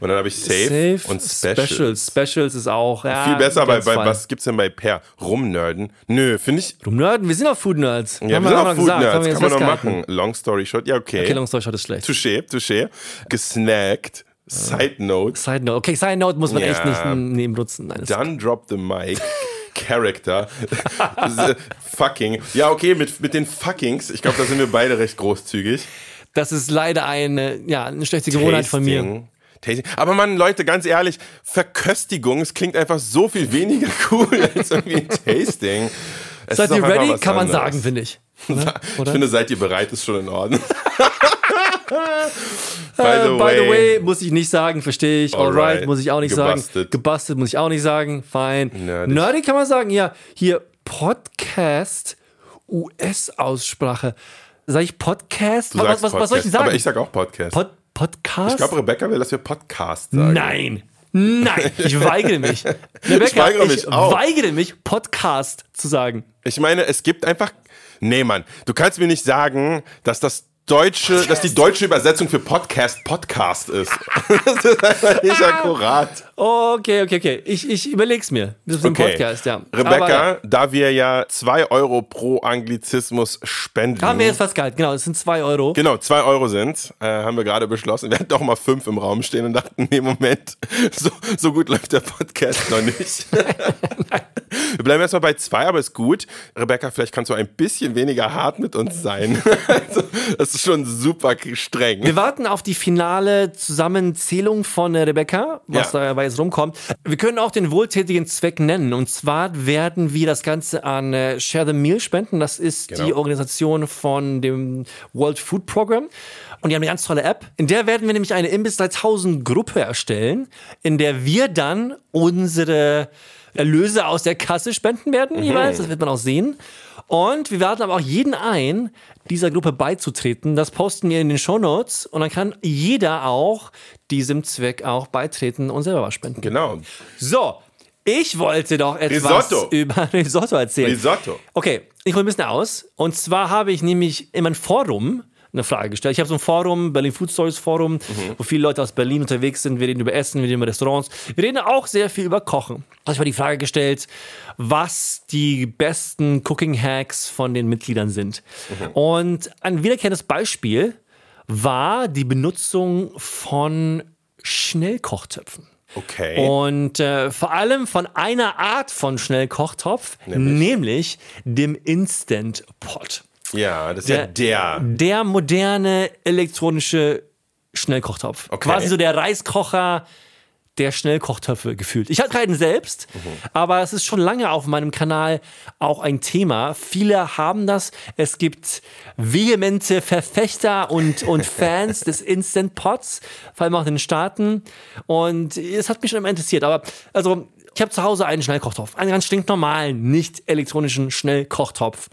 Und dann habe ich Safe, und Special. Specials. Specials ist auch. Ja, Viel besser bei, bei, was gibt's denn bei Per? Rumnerden? Nö, finde ich, Du Nerden, wir sind auch Food Nerds. ja, Haben wir sind auch Food gesagt, Nerds, kann man noch machen. Long story short, ja, okay. Okay, long story short ist schlecht. Touché, touché. Gesnackt. Side Note. Side Note. Okay, Side Note muss man Ja. echt nicht neben benutzen. Nein, Dann drop the mic. Character. fucking. Ja, okay, mit, mit den Fuckings. Ich glaube, da sind wir beide recht großzügig. das ist leider eine, ja, eine schlechte Gewohnheit von mir. Tasting. Aber man, Leute, ganz ehrlich, Verköstigung, es klingt einfach so viel weniger cool als irgendwie ein Tasting. Es Seid ihr ready? Kann man anderes. sagen, finde ich. Ich finde, seid ihr bereit, ist schon in Ordnung. by, Äh, the by way, the way, muss ich nicht sagen, verstehe ich. Alright, Alright. muss ich auch nicht Gebustet. sagen. Gebustet muss ich auch nicht sagen. Fein. Nerdig. Nerdy kann man sagen, ja. Hier Podcast, US-Aussprache. Sag ich Podcast? du was, was, was soll ich Podcast. sagen? Aber ich sag auch Podcast. Pod Podcast? ich glaube, Rebecca will, dass wir Podcast sagen. Nein. Nein, ich weigere mich. Rebecca, weigere mich ich auch. weigere mich, Podcast zu sagen. Ich meine, es gibt einfach. Nee, Mann, du kannst mir nicht sagen, dass das deutsche, dass die deutsche Übersetzung für Podcast Podcast ist. das ist einfach nicht akkurat. Okay, okay, okay. Ich, ich überleg's mir. Das ist ein Okay. Podcast, ja. Rebecca, ja. da wir ja 2 Euro pro Anglizismus spenden. Haben wir jetzt festgehalten, genau, das sind zwei Euro. Genau, 2 Euro sind, äh, haben wir gerade beschlossen. Wir hatten doch mal 5 im Raum stehen und dachten, nee, Moment, so, so gut läuft der Podcast noch nicht. wir bleiben erstmal bei 2, aber ist gut. Rebecca, vielleicht kannst du ein bisschen weniger hart mit uns sein. also, das ist schon super streng. Wir warten auf die finale Zusammenzählung von äh, Rebecca, was Ja. dabei jetzt rumkommt. Wir können auch den wohltätigen Zweck nennen. Und zwar werden wir das Ganze an äh, Share the Meal spenden. Das ist Genau. die Organisation von dem World Food Program. Und die haben eine ganz tolle App. In der werden wir nämlich eine Imbiss 3000 Gruppe erstellen, in der wir dann unsere Erlöse aus der Kasse spenden werden Mhm. jeweils. Das wird man auch sehen. Und wir laden aber auch jeden ein, dieser Gruppe beizutreten. Das posten wir in den Shownotes und dann kann jeder auch diesem Zweck auch beitreten und selber was spenden. Genau. So, ich wollte doch etwas Risotto. über Risotto erzählen. Risotto. Okay, ich hole ein bisschen aus. Und zwar habe ich nämlich in meinem Forum eine Frage gestellt. Ich habe so ein Forum, Berlin Food Stories Forum, wo viele Leute aus Berlin unterwegs sind. Wir reden über Essen, wir reden über Restaurants. Wir reden auch sehr viel über Kochen. Also ich war die Frage gestellt, was die besten Cooking Hacks von den Mitgliedern sind. Und ein wiederkehrendes Beispiel war die Benutzung von Schnellkochtöpfen. Okay. Und äh, vor allem von einer Art von Schnellkochtopf, nämlich, dem Instant Pot. Ja, das ist ja der. Der moderne elektronische Schnellkochtopf. Okay. Quasi so der Reiskocher der Schnellkochtöpfe gefühlt. Ich habe keinen selbst, aber es ist schon lange auf meinem Kanal auch ein Thema. Viele haben das. Es gibt vehemente Verfechter und, und Fans des Instant Pots, vor allem auch in den Staaten. Und es hat mich schon immer interessiert. Aber also ich habe zu Hause einen Schnellkochtopf, einen ganz stinknormalen, nicht elektronischen Schnellkochtopf.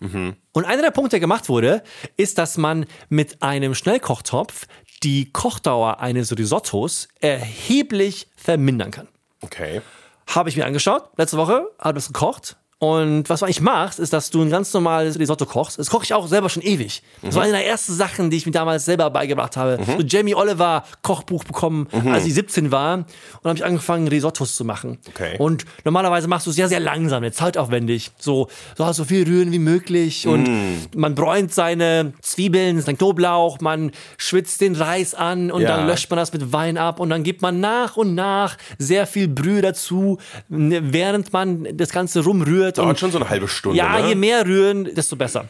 Und einer der Punkte, der gemacht wurde, ist, dass man mit einem Schnellkochtopf die Kochdauer eines Risottos erheblich vermindern kann. Okay. Habe ich mir angeschaut, letzte Woche, habe das gekocht. Und was du eigentlich machst, ist, dass du ein ganz normales Risotto kochst. Das koche ich auch selber schon ewig. Das war eine der ersten Sachen, die ich mir damals selber beigebracht habe. So Jamie Oliver Kochbuch bekommen, als ich 17 war. Und habe ich angefangen, Risottos zu machen. Okay. Und normalerweise machst du es sehr, sehr langsam, jetzt zeitaufwendig. So, so hast so viel rühren wie möglich. Und man bräunt seine Zwiebeln, sein Knoblauch, man schwitzt den Reis an und Ja. dann löscht man das mit Wein ab. Und dann gibt man nach und nach sehr viel Brühe dazu, ne, während man das Ganze rumrührt. Dauert und schon so eine halbe Stunde. ja, ne? je mehr rühren, desto besser.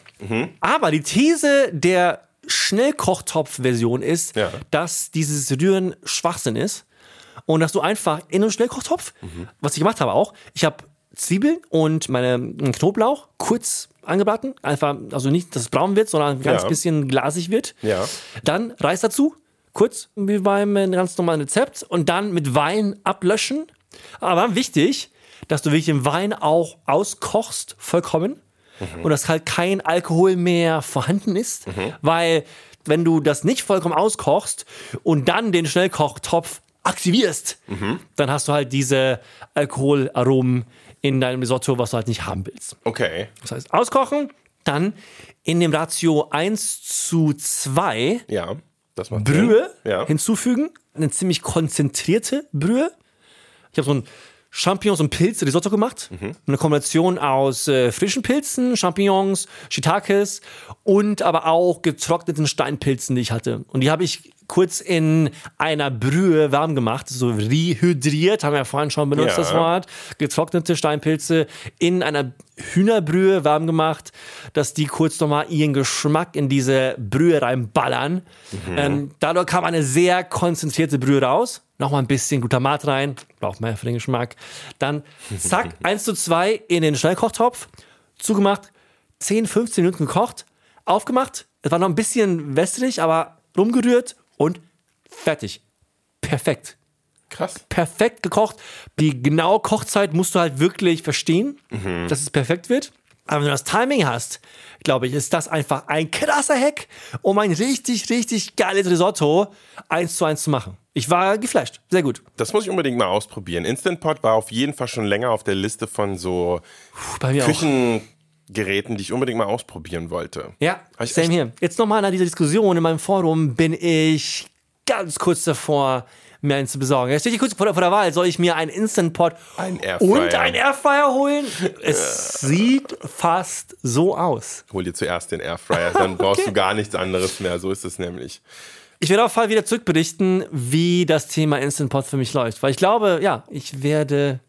Aber die These der Schnellkochtopf-Version ist, Ja. dass dieses Rühren Schwachsinn ist und dass du einfach in einen Schnellkochtopf, was ich gemacht habe auch, ich habe Zwiebeln und meine Knoblauch kurz angebraten, einfach, also nicht, dass es braun wird, sondern ein ganz Ja. bisschen glasig wird. Ja. Dann Reis dazu, kurz wie beim ganz normalen Rezept und dann mit Wein ablöschen. Aber wichtig, dass du wirklich den Wein auch auskochst, vollkommen. Und dass halt kein Alkohol mehr vorhanden ist. Weil, wenn du das nicht vollkommen auskochst und dann den Schnellkochtopf aktivierst, dann hast du halt diese Alkoholaromen in deinem Risotto, was du halt nicht haben willst. Okay. Das heißt, auskochen, dann in dem Ratio 1 zu 2 Ja. Brühe. Ja. hinzufügen. Eine ziemlich konzentrierte Brühe. Ich habe so ein Champignons und Pilz Risotto gemacht. Mhm. Eine Kombination aus äh, frischen Pilzen, Champignons, Shiitakes und aber auch getrockneten Steinpilzen, die ich hatte. Und die habe ich kurz in einer Brühe warm gemacht, so rehydriert, haben wir ja vorhin schon benutzt, Ja. das Wort. Getrocknete Steinpilze in einer Hühnerbrühe warm gemacht, dass die kurz nochmal ihren Geschmack in diese Brühe reinballern. Ähm, dadurch kam eine sehr konzentrierte Brühe raus. Nochmal ein bisschen Glutamat rein, braucht man ja für den Geschmack. Dann zack, 1 zu 2 in den Schnellkochtopf, zugemacht, 10, 15 Minuten gekocht, aufgemacht. Es war noch ein bisschen wässrig, aber rumgerührt und fertig. Perfekt Krass. perfekt gekocht. Die genaue Kochzeit musst du halt wirklich verstehen, dass es perfekt wird. Aber wenn du das Timing hast, glaube ich, ist das einfach ein krasser Hack, um ein richtig, richtig geiles Risotto eins zu eins zu machen. Ich war geflasht. Sehr gut. Das muss ich unbedingt mal ausprobieren. Instant Pot war auf jeden Fall schon länger auf der Liste von so. Küchengeräten, die ich unbedingt mal ausprobieren wollte. Ja, same hier. Jetzt nochmal nach dieser Diskussion in meinem Forum bin ich ganz kurz davor, mir einen zu besorgen. Jetzt stehe ich kurz vor der, vor der Wahl. Soll ich mir einen Instant Pot Ein und einen Airfryer holen? Es sieht fast so aus. Hol dir zuerst den Airfryer, dann brauchst du gar nichts anderes mehr. So ist es nämlich. Ich werde auf jeden Fall wieder zurückberichten, wie das Thema Instant Pot für mich läuft. Weil ich glaube, ja, ich werde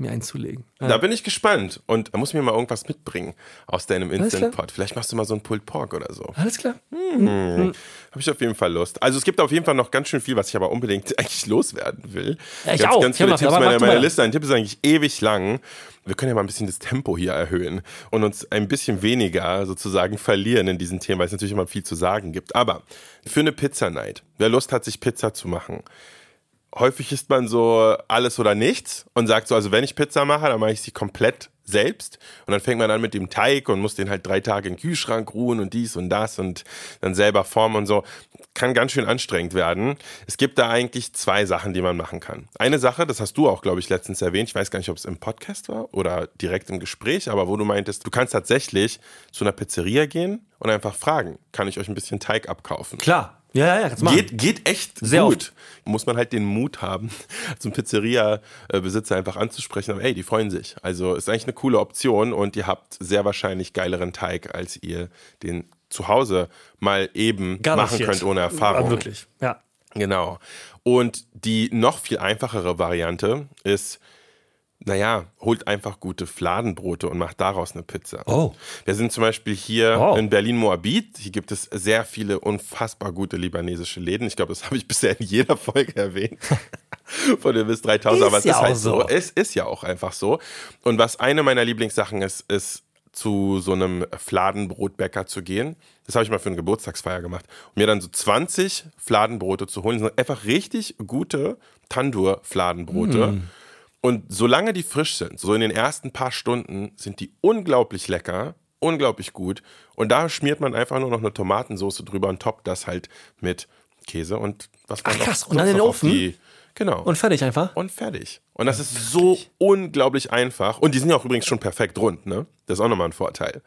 mir einen zulegen. Da bin ich gespannt. Und da muss mir mal irgendwas mitbringen aus deinem Instant. Pot. Vielleicht machst du mal so einen Pulled Pork oder so. Alles klar. Habe ich auf jeden Fall Lust. Also es gibt auf jeden Fall noch ganz schön viel, was ich aber unbedingt eigentlich loswerden will. Ja, ich ganz, auch. Ganz viele Tipps. aber Meine, mach du meine mal. Liste an Tipps ist eigentlich ewig lang. Wir können ja mal ein bisschen das Tempo hier erhöhen und uns ein bisschen weniger sozusagen verlieren in diesem Thema, weil es natürlich immer viel zu sagen gibt. Aber für eine Pizza-Night, wer Lust hat, sich Pizza zu machen, häufig isst man so alles oder nichts und sagt so, also wenn ich Pizza mache, dann mache ich sie komplett selbst und dann fängt man an mit dem Teig und muss den halt drei Tage den Kühlschrank ruhen und dies und das und dann selber formen und so. Kann ganz schön anstrengend werden. Es gibt da eigentlich zwei Sachen, die man machen kann. Eine Sache, das hast du auch, glaube ich, letztens erwähnt, ich weiß gar nicht, ob es im Podcast war oder direkt im Gespräch, aber wo du meintest, du kannst tatsächlich zu einer Pizzeria gehen und einfach fragen, kann ich euch ein bisschen Teig abkaufen? Klar. Ja, ja, ja, kannst machen. Geht, geht echt Sehr gut. Muss man halt den Mut haben, zum Pizzeria-Besitzer einfach anzusprechen. Aber ey, die freuen sich. Also ist eigentlich eine coole Option und ihr habt sehr wahrscheinlich geileren Teig, als ihr den zu Hause mal eben machen Garantiert. könnt ohne Erfahrung. Ja, wirklich. Ja. Genau. Und die noch viel einfachere Variante ist, naja, holt einfach gute Fladenbrote und macht daraus eine Pizza. Oh. Wir sind zum Beispiel hier Oh. in Berlin-Moabit. Hier gibt es sehr viele unfassbar gute libanesische Läden. Ich glaube, das habe ich bisher in jeder Folge erwähnt. Von der bis 3000. Ist aber es ja ist halt so. so. Es ist ja auch einfach so. Und was eine meiner Lieblingssachen ist, ist zu so einem Fladenbrotbäcker zu gehen. Das habe ich mal für eine Geburtstagsfeier gemacht. Und mir dann so 20 Fladenbrote zu holen. Das sind einfach richtig gute Tandur-Fladenbrote. Hm. Und solange die frisch sind, so in den ersten paar Stunden, sind die unglaublich lecker, unglaublich gut. Und da schmiert man einfach nur noch eine Tomatensauce drüber und toppt das halt mit Käse und was man Ach, noch krass. Und dann in den Ofen? Genau. Und fertig einfach. Und fertig. Und das ist so unglaublich einfach. Und die sind ja auch übrigens schon perfekt rund, ne? Das ist auch nochmal ein Vorteil.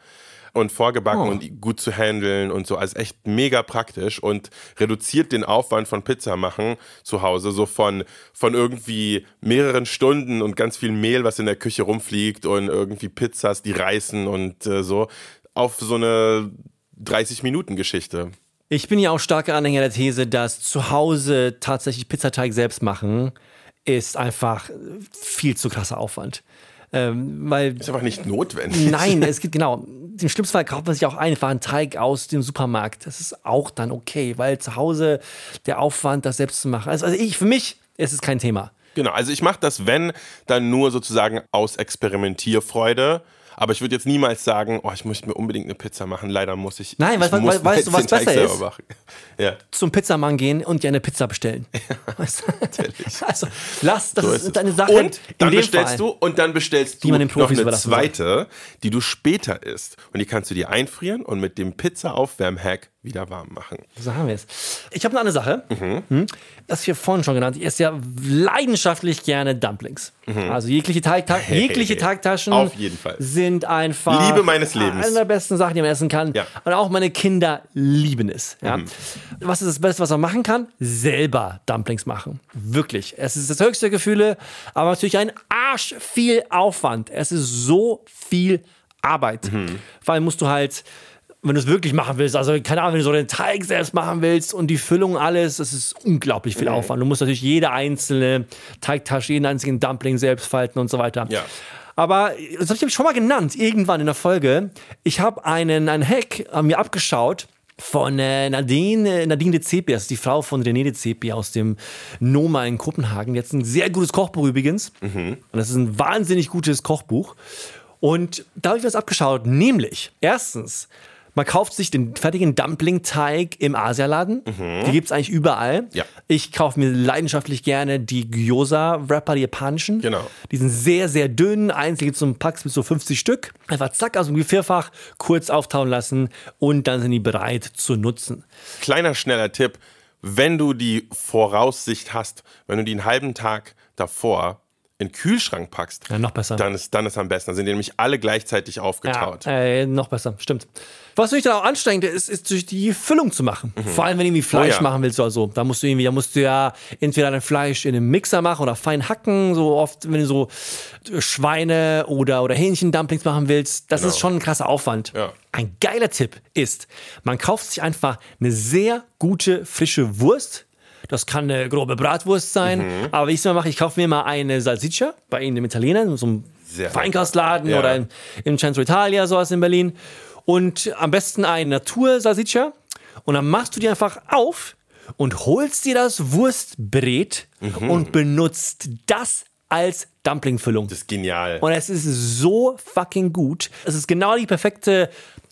Und vorgebacken Oh. und gut zu handeln und so. Also echt mega praktisch und reduziert den Aufwand von Pizza machen zu Hause. So von, von irgendwie mehreren Stunden und ganz viel Mehl, was in der Küche rumfliegt und irgendwie Pizzas, die reißen und äh, so. Auf so eine 30-Minuten-Geschichte. Ich bin ja auch starker Anhänger der These, dass zu Hause tatsächlich Pizzateig selbst machen ist einfach viel zu krasser Aufwand. Ähm, weil Ist einfach nicht notwendig. Nein, es gibt genau. Im schlimmsten Fall kauft man sich auch einfach einen Teig aus dem Supermarkt. Das ist auch dann okay, weil zu Hause der Aufwand, das selbst zu machen. Also, also ich, für mich ist es kein Thema. Genau, also ich mache das, wenn, dann nur sozusagen aus Experimentierfreude. Aber ich würde jetzt niemals sagen, oh, ich möchte mir unbedingt eine Pizza machen. Leider muss ich. Nein, ich weißt- muss weißt- du, was Teig besser ist? Ja. Zum Pizzamann gehen und dir eine Pizza bestellen. Weißt du? Also lass, das So ist, ist eine Sache. Und dann bestellst Fall. du und dann bestellst du noch eine zweite, die du später isst. Und die kannst du dir einfrieren und mit dem Pizza-Aufwärm-Hack wieder warm machen. So haben wir es. Ich habe noch eine Sache, Mhm. hm, das wir vorhin schon genannt. Ich esse ja leidenschaftlich gerne Dumplings. Also jegliche, Teigta jegliche Teigtaschen Mhm. Auf jeden Fall. sind einfach Liebe meines Lebens. eine der besten Sachen, die man essen kann. Ja. Mhm. Und auch meine Kinder lieben es. Ja. Was ist das Beste, was man machen kann? Selber Dumplings machen. Wirklich. Es ist das höchste Gefühle, aber natürlich ein Arsch viel Aufwand. Es ist so viel Arbeit. Mhm. Vor allem musst du halt wenn du es wirklich machen willst, also keine Ahnung, wenn du so den Teig selbst machen willst und die Füllung alles, das ist unglaublich Mhm. viel Aufwand. Du musst natürlich jede einzelne Teigtasche, jeden einzigen Dumpling selbst falten und so weiter. Ja. Aber das habe ich schon mal genannt, irgendwann in der Folge. Ich habe einen, einen Hack äh, mir abgeschaut von äh, Nadine, äh, Nadine de Zepi, das ist die Frau von René de Zepi aus dem Noma in Kopenhagen. Jetzt ein sehr gutes Kochbuch übrigens. Und das ist ein wahnsinnig gutes Kochbuch. Und da habe ich was abgeschaut, nämlich erstens, man kauft sich den fertigen Dumpling-Teig im Asialaden. Die gibt es eigentlich überall. Ja. Ich kaufe mir leidenschaftlich gerne die Gyoza-Wrapper, die japanischen. Genau. Die sind sehr, sehr dünn. Einzige zum Packs mit so 50 Stück. Einfach zack aus dem Gefrierfach, kurz auftauen lassen und dann sind die bereit zu nutzen. Kleiner, schneller Tipp. Wenn du die Voraussicht hast, wenn du die einen halben Tag davor in den Kühlschrank packst, Ja, noch besser. dann ist dann ist am besten. Dann sind die nämlich alle gleichzeitig aufgetaut. Ja, äh, noch besser, stimmt. Was natürlich dann auch anstrengend ist, ist durch die Füllung zu machen. Vor allem, wenn du irgendwie Fleisch Oh ja. machen willst oder so. Da musst du irgendwie, da musst du ja entweder dein Fleisch in einem Mixer machen oder fein hacken. So oft, wenn du so Schweine oder, oder Hähnchen-Dumplings machen willst. Das ist schon ein krasser Aufwand. Genau. Ja. Ein geiler Tipp ist, man kauft sich einfach eine sehr gute frische Wurst. Das kann eine grobe Bratwurst sein. Mhm. Aber wie ich es immer mache, ich kaufe mir mal eine Salsiccia bei Ihnen im Italiener, in so einem Sehr Feinkostladen. Ja. oder in, im Centro Italia, sowas in Berlin. Und am besten ein Natur-Salsiccia. Und dann machst du die einfach auf und holst dir das Wurstbrät Mhm. und benutzt das als Dumplingfüllung. Das ist genial. Und es ist so fucking gut. Es ist genau die perfekte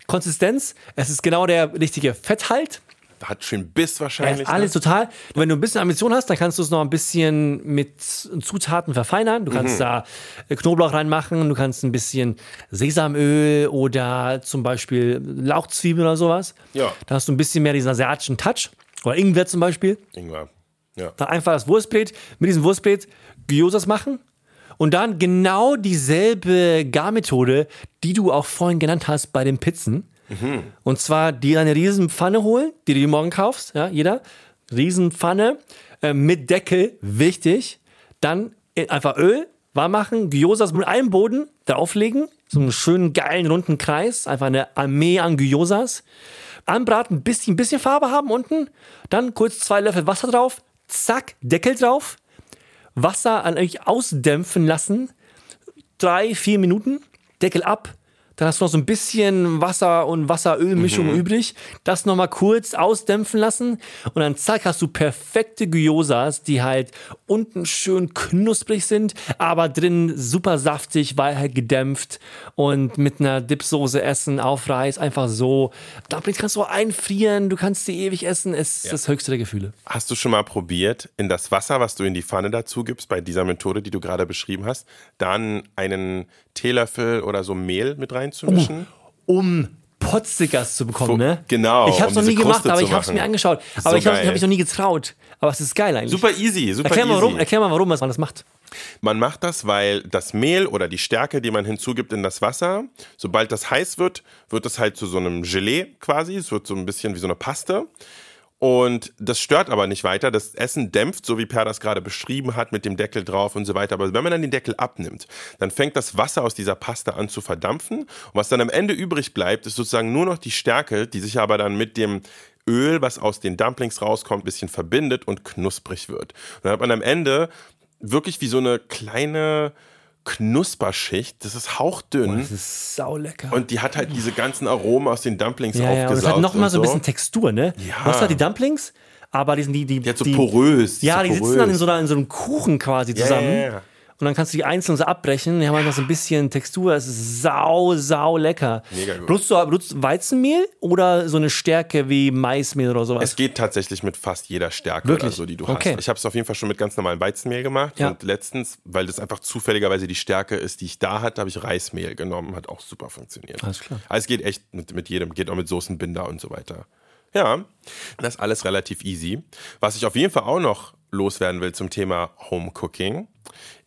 Konsistenz. Es ist genau der richtige Fetthalt. Hat schön Biss wahrscheinlich. Ja, alles ne? total. Wenn du ein bisschen Ambition hast, dann kannst du es noch ein bisschen mit Zutaten verfeinern. Du Mhm. kannst da äh, Knoblauch reinmachen, du kannst ein bisschen Sesamöl oder zum Beispiel Lauchzwiebeln oder sowas. Ja. Da hast du ein bisschen mehr diesen asiatischen Touch. Oder Ingwer zum Beispiel. Ingwer. Ja. Dann einfach das Wurstbrät, mit diesem Wurstbrät Gyosas machen. Und dann genau dieselbe Garmethode, die du auch vorhin genannt hast bei den Pizzen. Und zwar dir eine riesen Pfanne holen, die du morgen kaufst, ja, jeder. Riesenpfanne äh, mit Deckel, wichtig. Dann einfach Öl warm machen, Gyosas mit einem Boden drauflegen, so einen schönen geilen runden Kreis, einfach eine Armee an Gyosas. Anbraten, bis die ein bisschen Farbe haben unten. Dann kurz zwei Löffel Wasser drauf, zack, Deckel drauf. Wasser an euch ausdämpfen lassen. Drei, vier Minuten, Deckel ab. Dann hast du noch so ein bisschen Wasser und Wasser-Öl-Mischung übrig. Das nochmal kurz ausdämpfen lassen. Und dann zack, hast du perfekte Gyosas, die halt unten schön knusprig sind, aber drin super saftig, weil halt gedämpft. Und mit einer Dipsoße essen auf Reis, einfach so. Dumplings kannst du einfrieren, du kannst sie ewig essen. Es ist das höchste der Gefühle. Hast du schon mal probiert, in das Wasser, was du in die Pfanne dazu gibst, bei dieser Methode, die du gerade beschrieben hast, dann einen Teelöffel oder so Mehl mit reinzumischen? um Potzigas zu bekommen, ne? genau, Ich hab's um noch nie gemacht, Kruste aber ich hab's machen. mir angeschaut. So Aber ich habe hab mich noch nie getraut. Aber es ist geil eigentlich. Super easy, super erklär mal, easy. warum, erklär mal, warum man das macht. Man macht das, weil das Mehl oder die Stärke, die man hinzugibt in das Wasser, sobald das heiß wird, wird es halt zu so einem Gelee quasi. Es wird so ein bisschen wie so eine Paste. Und das stört aber nicht weiter. Das Essen dämpft, so wie Per das gerade beschrieben hat, mit dem Deckel drauf und so weiter. Aber wenn man dann den Deckel abnimmt, dann fängt das Wasser aus dieser Paste an zu verdampfen. Und was dann am Ende übrig bleibt, ist sozusagen nur noch die Stärke, die sich aber dann mit dem Öl, was aus den Dumplings rauskommt, ein bisschen verbindet und knusprig wird. Und dann hat man am Ende wirklich wie so eine kleine Knusperschicht. Das ist hauchdünn. Das ist saulecker. und die hat halt diese ganzen Aromen aus den Dumplings ja, ja, und es aufgesaugt. hat noch mal und so ein bisschen Textur, ne? Ja. Du hast halt die Dumplings, aber die sind die, die, Die hat so die porös. Ja, so die sitzen porös. dann in so, einer, in so einem Kuchen quasi zusammen. ja. Und dann kannst du die einzeln so abbrechen. Die haben halt noch so ein bisschen Textur. Es ist sau, sau lecker. Mega gut. Benutzt du, benutzt Weizenmehl oder so eine Stärke wie Maismehl oder sowas? Es geht tatsächlich mit fast jeder Stärke Wirklich? oder so, die du Okay. hast. Ich habe es auf jeden Fall schon mit ganz normalem Weizenmehl gemacht. Ja. Und letztens, weil das einfach zufälligerweise die Stärke ist, die ich da hatte, habe ich Reismehl genommen. Hat auch super funktioniert. Alles klar. Also es geht echt mit, mit jedem, geht auch mit Soßenbinder und so weiter. Ja, das ist alles relativ easy. Was ich auf jeden Fall auch noch loswerden will zum Thema Home Cooking,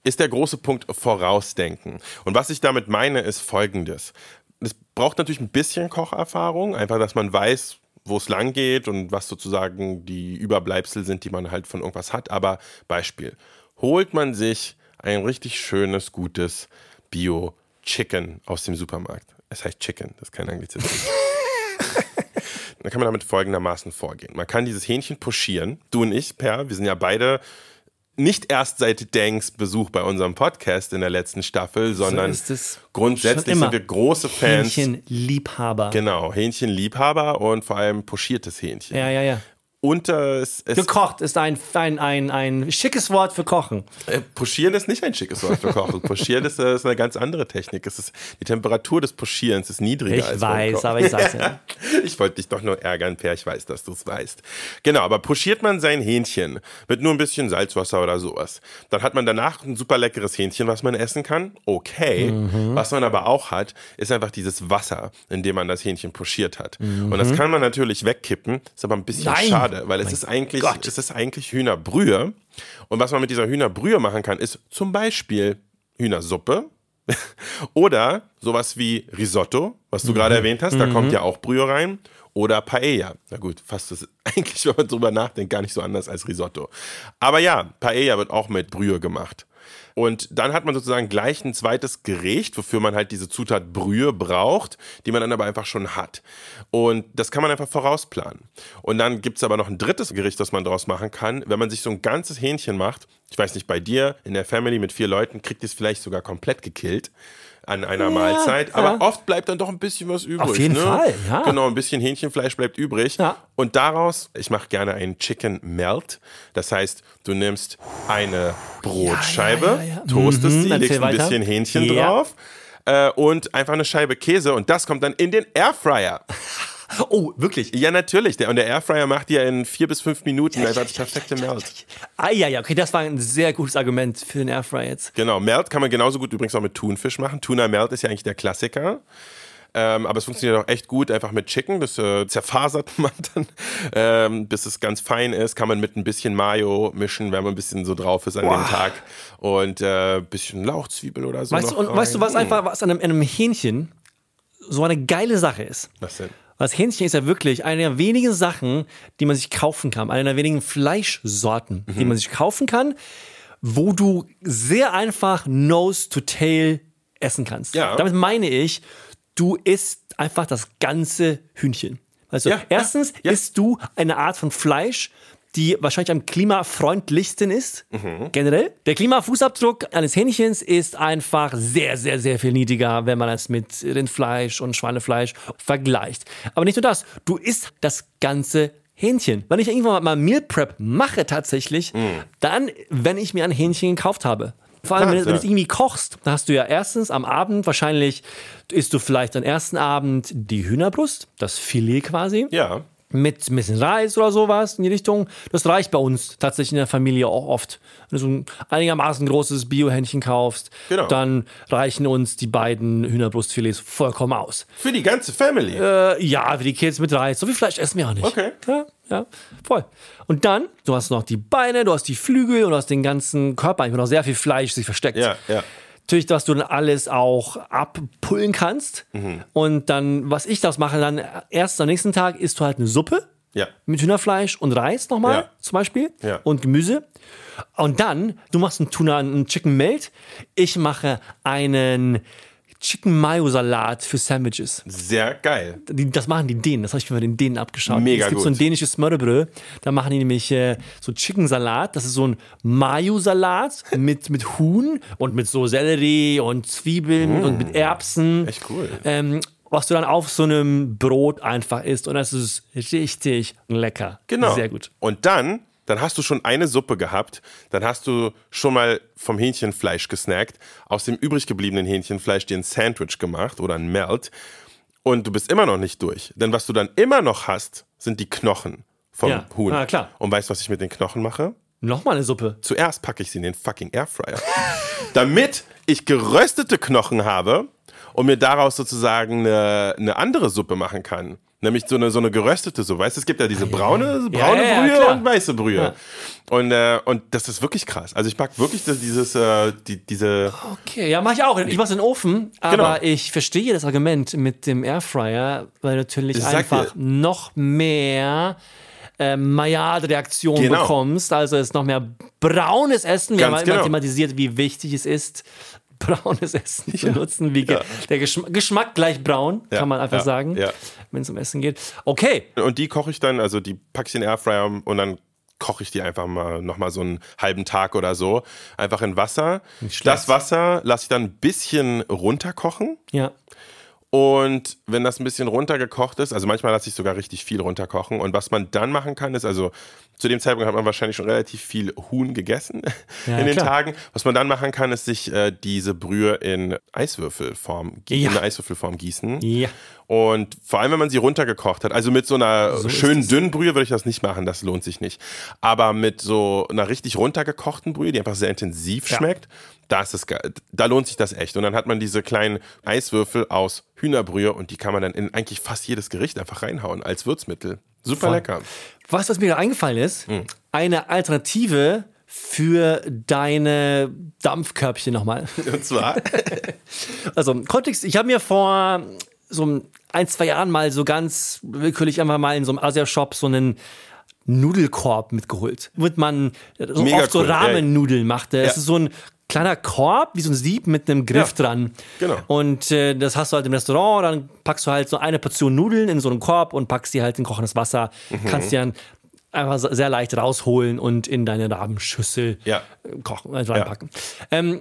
ist der große Punkt Vorausdenken. Und was ich damit meine, ist folgendes. Es braucht natürlich ein bisschen Kocherfahrung, einfach, dass man weiß, wo es lang geht und was sozusagen die Überbleibsel sind, die man halt von irgendwas hat. Aber Beispiel, holt man sich ein richtig schönes, gutes Bio-Chicken aus dem Supermarkt. Es heißt Chicken, das ist kein Anglizismus. Dann kann man damit folgendermaßen vorgehen. Man kann dieses Hähnchen pochieren. Du und ich, Per, wir sind ja beide nicht erst seit Danks Besuch bei unserem Podcast in der letzten Staffel, sondern ist es grundsätzlich sind wir große Fans. Hähnchenliebhaber. Genau, Hähnchenliebhaber und vor allem pochiertes Hähnchen. Ja, ja, ja. Und äh, es, es Gekocht ist ein, ein, ein, ein schickes Wort für Kochen. Äh, Pochieren ist nicht ein schickes Wort für Kochen. Pochieren ist, äh, ist eine ganz andere Technik. Es ist, die Temperatur des Pochierens ist niedriger Ich als weiß, aber ich sag's ja. Ich wollte dich doch nur ärgern, Per. Ich weiß, dass du es weißt. Genau, aber pochiert man sein Hähnchen mit nur ein bisschen Salzwasser oder sowas, dann hat man danach ein super leckeres Hähnchen, was man essen kann. Okay. Mhm. Was man aber auch hat, ist einfach dieses Wasser, in dem man das Hähnchen pochiert hat. Und Mhm. das kann man natürlich wegkippen. Ist aber ein bisschen Nein. schade, weil es ist eigentlich, Gott. es ist eigentlich Hühnerbrühe. Und was man mit dieser Hühnerbrühe machen kann, ist zum Beispiel Hühnersuppe. Oder sowas wie Risotto, was du gerade erwähnt hast, da kommt ja auch Brühe rein. Oder Paella. Na gut, fast ist eigentlich, wenn man drüber nachdenkt, gar nicht so anders als Risotto. Aber ja, Paella wird auch mit Brühe gemacht. Und dann hat man sozusagen gleich ein zweites Gericht, wofür man halt diese Zutat Brühe braucht, die man dann aber einfach schon hat. Und das kann man einfach vorausplanen. Und dann gibt's aber noch ein drittes Gericht, das man daraus machen kann. Wenn man sich so ein ganzes Hähnchen macht, ich weiß nicht, bei dir in der Family mit vier Leuten, kriegt ihr es vielleicht sogar komplett gekillt an einer Mahlzeit. Aber ja. oft bleibt dann doch ein bisschen was übrig. Auf jeden ne? Fall, ja. Genau, ein bisschen Hähnchenfleisch bleibt übrig. Ja. Und daraus, ich mache gerne einen Chicken Melt. Das heißt, du nimmst eine Brotscheibe, ja, ja, ja. toastest Mhm, sie, legst ein bisschen Hähnchen Ja. drauf äh, und einfach eine Scheibe Käse und das kommt dann in den Airfryer. Oh, wirklich? Ja, natürlich. Der, und der Airfryer macht dir in vier bis fünf Minuten einfach das perfekte Melt. Ah, ja, ja, okay, das war ein sehr gutes Argument für den Airfryer jetzt. Genau, Melt kann man genauso gut übrigens auch mit Thunfisch machen. Tuna Melt ist ja eigentlich der Klassiker. Ähm, aber es funktioniert auch echt gut, einfach mit Chicken. Das äh, zerfasert man dann, ähm, bis es ganz fein ist. Kann man mit ein bisschen Mayo mischen, wenn man ein bisschen so drauf ist an dem Tag. Und äh, bisschen Lauchzwiebel oder so. Weißt du, und weißt du, was einfach, was an einem, an einem Hähnchen so eine geile Sache ist? Was denn? Das Hähnchen ist ja wirklich eine der wenigen Sachen, die man sich kaufen kann. Eine der wenigen Fleischsorten, Mhm. die man sich kaufen kann, wo du sehr einfach Nose to Tail essen kannst. Ja. Damit meine ich, du isst einfach das ganze Hühnchen. Also Ja, ja, erstens ja. isst du eine Art von Fleisch, die wahrscheinlich am klimafreundlichsten ist, Mhm. generell. Der Klimafußabdruck eines Hähnchens ist einfach sehr, sehr, sehr viel niedriger, wenn man es mit Rindfleisch und Schweinefleisch vergleicht. Aber nicht nur das, du isst das ganze Hähnchen. Wenn ich irgendwann mal Meal Prep mache tatsächlich, dann, wenn ich mir ein Hähnchen gekauft habe. Vor allem, wenn, du- wenn du es irgendwie kochst, dann hast du ja erstens am Abend wahrscheinlich, isst du vielleicht am ersten Abend die Hühnerbrust, das Filet quasi Ja. Mit ein bisschen Reis oder sowas in die Richtung. Das reicht bei uns tatsächlich in der Familie auch oft. Wenn du so ein einigermaßen großes Bio-Hähnchen kaufst, Genau. dann reichen uns die beiden Hühnerbrustfilets vollkommen aus. Für die ganze Family. Äh, ja, für die Kids mit Reis. So viel Fleisch essen wir auch nicht. Okay. Ja, ja, voll. Und dann, du hast noch die Beine, du hast die Flügel und du hast den ganzen Körper, wo noch sehr viel Fleisch sich versteckt. Ja, ja. Natürlich, dass du dann alles auch abpullen kannst. Mhm. Und dann, was ich das mache, dann erst am nächsten Tag isst du halt eine Suppe Ja. mit Hühnerfleisch und Reis nochmal Ja. zum Beispiel Ja. und Gemüse. Und dann, du machst einen Tuna, einen Chicken Melt. Ich mache einen Chicken Mayo Salat für Sandwiches. Sehr geil. Die, das machen die Dänen, das habe ich mir bei den Dänen abgeschaut. Mega es gibt so ein gut. dänisches Smørrebrød, da machen die nämlich äh, so Chicken Salat, das ist so ein Mayo-Salat mit, mit Huhn und mit so Sellerie und Zwiebeln und mit Erbsen. Mm. Echt cool. Ähm, was du dann auf so einem Brot einfach isst und das ist richtig lecker. Genau. Sehr gut. Und dann, dann hast du schon eine Suppe gehabt, dann hast du schon mal vom Hähnchenfleisch gesnackt, aus dem übrig gebliebenen Hähnchenfleisch dir ein Sandwich gemacht oder ein Melt und du bist immer noch nicht durch. Denn was du dann immer noch hast, sind die Knochen vom Ja. Huhn. Ah, klar. Und weißt du, was ich mit den Knochen mache? Nochmal eine Suppe. Zuerst packe ich sie in den fucking Airfryer. Damit ich geröstete Knochen habe und mir daraus sozusagen eine, eine andere Suppe machen kann. Nämlich so eine, so eine geröstete Suppe. Weißt du, es gibt ja diese braune, Ja, braune ja, ja, Brühe klar. und weiße Brühe. Ja. Und, äh, und das ist wirklich krass. Also ich mag wirklich das, dieses, äh, die, diese. Okay, ja, mache ich auch. Ich mache in den Ofen, aber Genau. ich verstehe das Argument mit dem Airfryer, weil natürlich Ich einfach noch mehr äh, Maillard-Reaktion Genau. bekommst. Also es ist noch mehr braunes Essen. Wir Ganz haben immer genau. thematisiert, wie wichtig es ist, braunes Essen zu nutzen. Wie ge- Der Geschm Geschmack gleich braun, Ja, kann man einfach ja, sagen, ja. wenn es um Essen geht. Okay, Und die koche ich dann, also die packe ich in den Airfryer und dann koche ich die einfach mal nochmal so einen halben Tag oder so. Einfach in Wasser. Das Wasser lasse ich dann ein bisschen runterkochen. ja. Und wenn das ein bisschen runtergekocht ist, also manchmal lasse ich sogar richtig viel runterkochen. Und was man dann machen kann, ist also, zu dem Zeitpunkt hat man wahrscheinlich schon relativ viel Huhn gegessen Ja, in den klar. Tagen. Was man dann machen kann, ist sich äh, diese Brühe in Eiswürfelform, Ja. in eine Eiswürfelform gießen. Ja. Und vor allem, wenn man sie runtergekocht hat, also mit so einer So schönen dünnen Brühe würde ich das nicht machen, das lohnt sich nicht. Aber mit so einer richtig runtergekochten Brühe, die einfach sehr intensiv Ja. schmeckt, da ist da lohnt sich das echt. Und dann hat man diese kleinen Eiswürfel aus Hühnerbrühe und die kann man dann in eigentlich fast jedes Gericht einfach reinhauen als Würzmittel. Super Voll. lecker. Du, was mir gerade eingefallen ist? Hm. Eine Alternative für deine Dampfkörbchen nochmal. Und zwar, Also Kontext, ich habe mir vor so ein, zwei Jahren mal so ganz willkürlich einfach mal in so einem Asia-Shop so einen Nudelkorb mitgeholt. Womit man so Mega oft so cool, ja. Ramen-Nudeln machte. Es Ja. ist so ein kleiner Korb, wie so ein Sieb mit einem Griff Ja, dran. genau. Und äh, das hast du halt im Restaurant, dann packst du halt so eine Portion Nudeln in so einen Korb und packst die halt in kochendes Wasser. Mhm. Kannst die dann einfach sehr leicht rausholen und in deine Rabenschüssel Ja. kochen, äh, reinpacken. Ähm,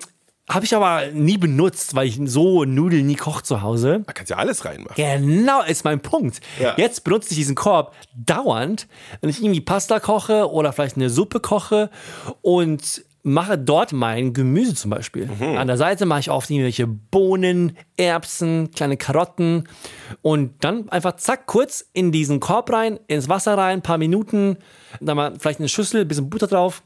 habe ich aber nie benutzt, weil ich so Nudeln nie koche zu Hause. da kannst du ja alles reinmachen. Genau, ist mein Punkt. Ja. Jetzt benutze ich diesen Korb dauernd, wenn ich irgendwie Pasta koche oder vielleicht eine Suppe koche und mache dort mein Gemüse zum Beispiel. Mhm. An der Seite mache ich oft irgendwelche Bohnen, Erbsen, kleine Karotten und dann einfach zack, kurz in diesen Korb rein, ins Wasser rein, ein paar Minuten, dann mal vielleicht eine Schüssel, ein bisschen Butter drauf,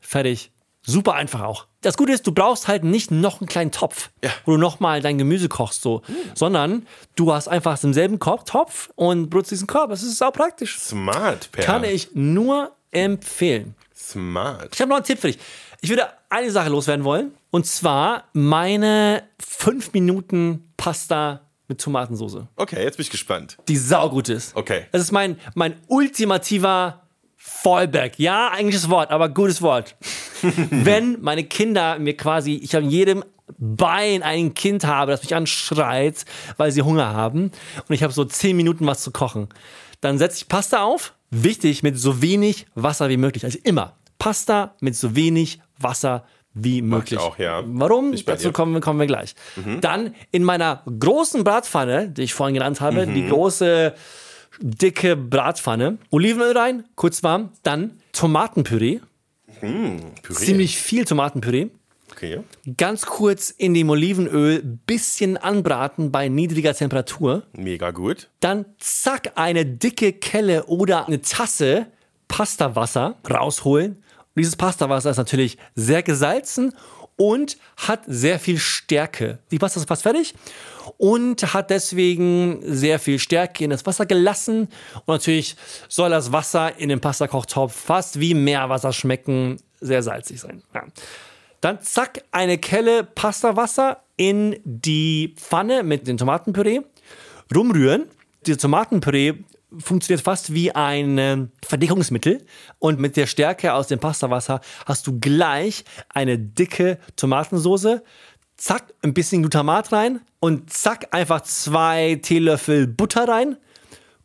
fertig. Super einfach auch. Das Gute ist, du brauchst halt nicht noch einen kleinen Topf, Ja. wo du nochmal dein Gemüse kochst, so, sondern du hast einfach im selben Korb, Topf und benutzt diesen Korb. Das ist sau praktisch. Smart, Per. Kann ich nur empfehlen. Smart. Ich habe noch einen Tipp für dich. Ich würde eine Sache loswerden wollen. Und zwar meine 5 Minuten Pasta mit Tomatensauce. Okay, jetzt bin ich gespannt. Die saugut ist. Okay. Das ist mein, mein ultimativer Fallback. Ja, englisches Wort, aber gutes Wort. Wenn meine Kinder mir quasi, ich an jedem Bein ein Kind habe, das mich anschreit, weil sie Hunger haben und ich habe so 10 Minuten was zu kochen, dann setze ich Pasta auf. Wichtig, mit so wenig Wasser wie möglich. Also immer Pasta mit so wenig Wasser wie möglich. auch, ja. Warum? Dazu kommen, wir- kommen wir gleich. Dann in meiner großen Bratpfanne, die ich vorhin genannt habe, die Mhm. große dicke Bratpfanne, Olivenöl rein, kurz warm, dann Tomatenpüree, Püree. ziemlich viel Tomatenpüree, Okay. ganz kurz in dem Olivenöl bisschen anbraten bei niedriger Temperatur, Mega gut. dann zack eine dicke Kelle oder eine Tasse Pastawasser rausholen. Dieses Pastawasser ist natürlich sehr gesalzen und hat sehr viel Stärke. Die Pasta ist fast fertig und hat deswegen sehr viel Stärke in das Wasser gelassen. Und natürlich soll das Wasser in dem Pastakochtopf fast wie Meerwasser schmecken, sehr salzig sein. Ja. Dann zack, eine Kelle Pastawasser in die Pfanne mit dem Tomatenpüree. Rumrühren. Dieses Tomatenpüree funktioniert fast wie ein ähm, Verdickungsmittel. Und mit der Stärke aus dem Pastawasser hast du gleich eine dicke Tomatensoße. Zack, ein bisschen Glutamat rein. Und zack, einfach zwei Teelöffel Butter rein.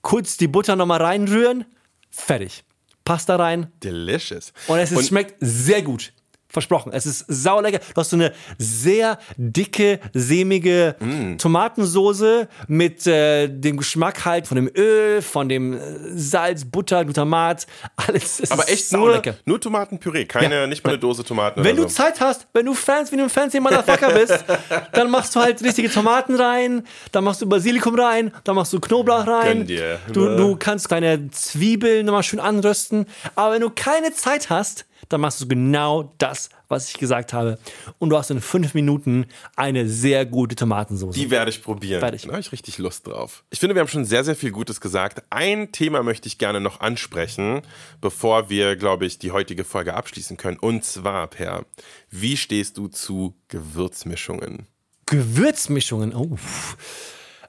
Kurz die Butter nochmal reinrühren. Fertig. Pasta rein, Delicious. und es ist, schmeckt sehr gut. Versprochen. Es ist saulecker. Du hast so eine sehr dicke, sämige Tomatensoße mit äh, dem Geschmack halt von dem Öl, von dem äh, Salz, Butter, Glutamat. Alles. Es aber ist echt nur, lecker. nur Tomatenpüree, keine, Ja. nicht mal eine Dose Tomaten Wenn du so. Zeit hast, wenn du Fans wie du ein fancy Motherfucker bist, dann machst du halt richtige Tomaten rein, dann machst du Basilikum rein, dann machst du Knoblauch rein. Gönn dir. Du, du kannst kleine Zwiebeln nochmal schön anrösten. Aber wenn du keine Zeit hast, dann machst du genau das, was ich gesagt habe. Und du hast in fünf Minuten eine sehr gute Tomatensauce. Die werde ich probieren. Fertig. Da habe ich richtig Lust drauf. Ich finde, wir haben schon sehr, sehr viel Gutes gesagt. Ein Thema möchte ich gerne noch ansprechen, bevor wir, glaube ich, die heutige Folge abschließen können. Und zwar, Per, wie stehst du zu Gewürzmischungen? Gewürzmischungen. Oh.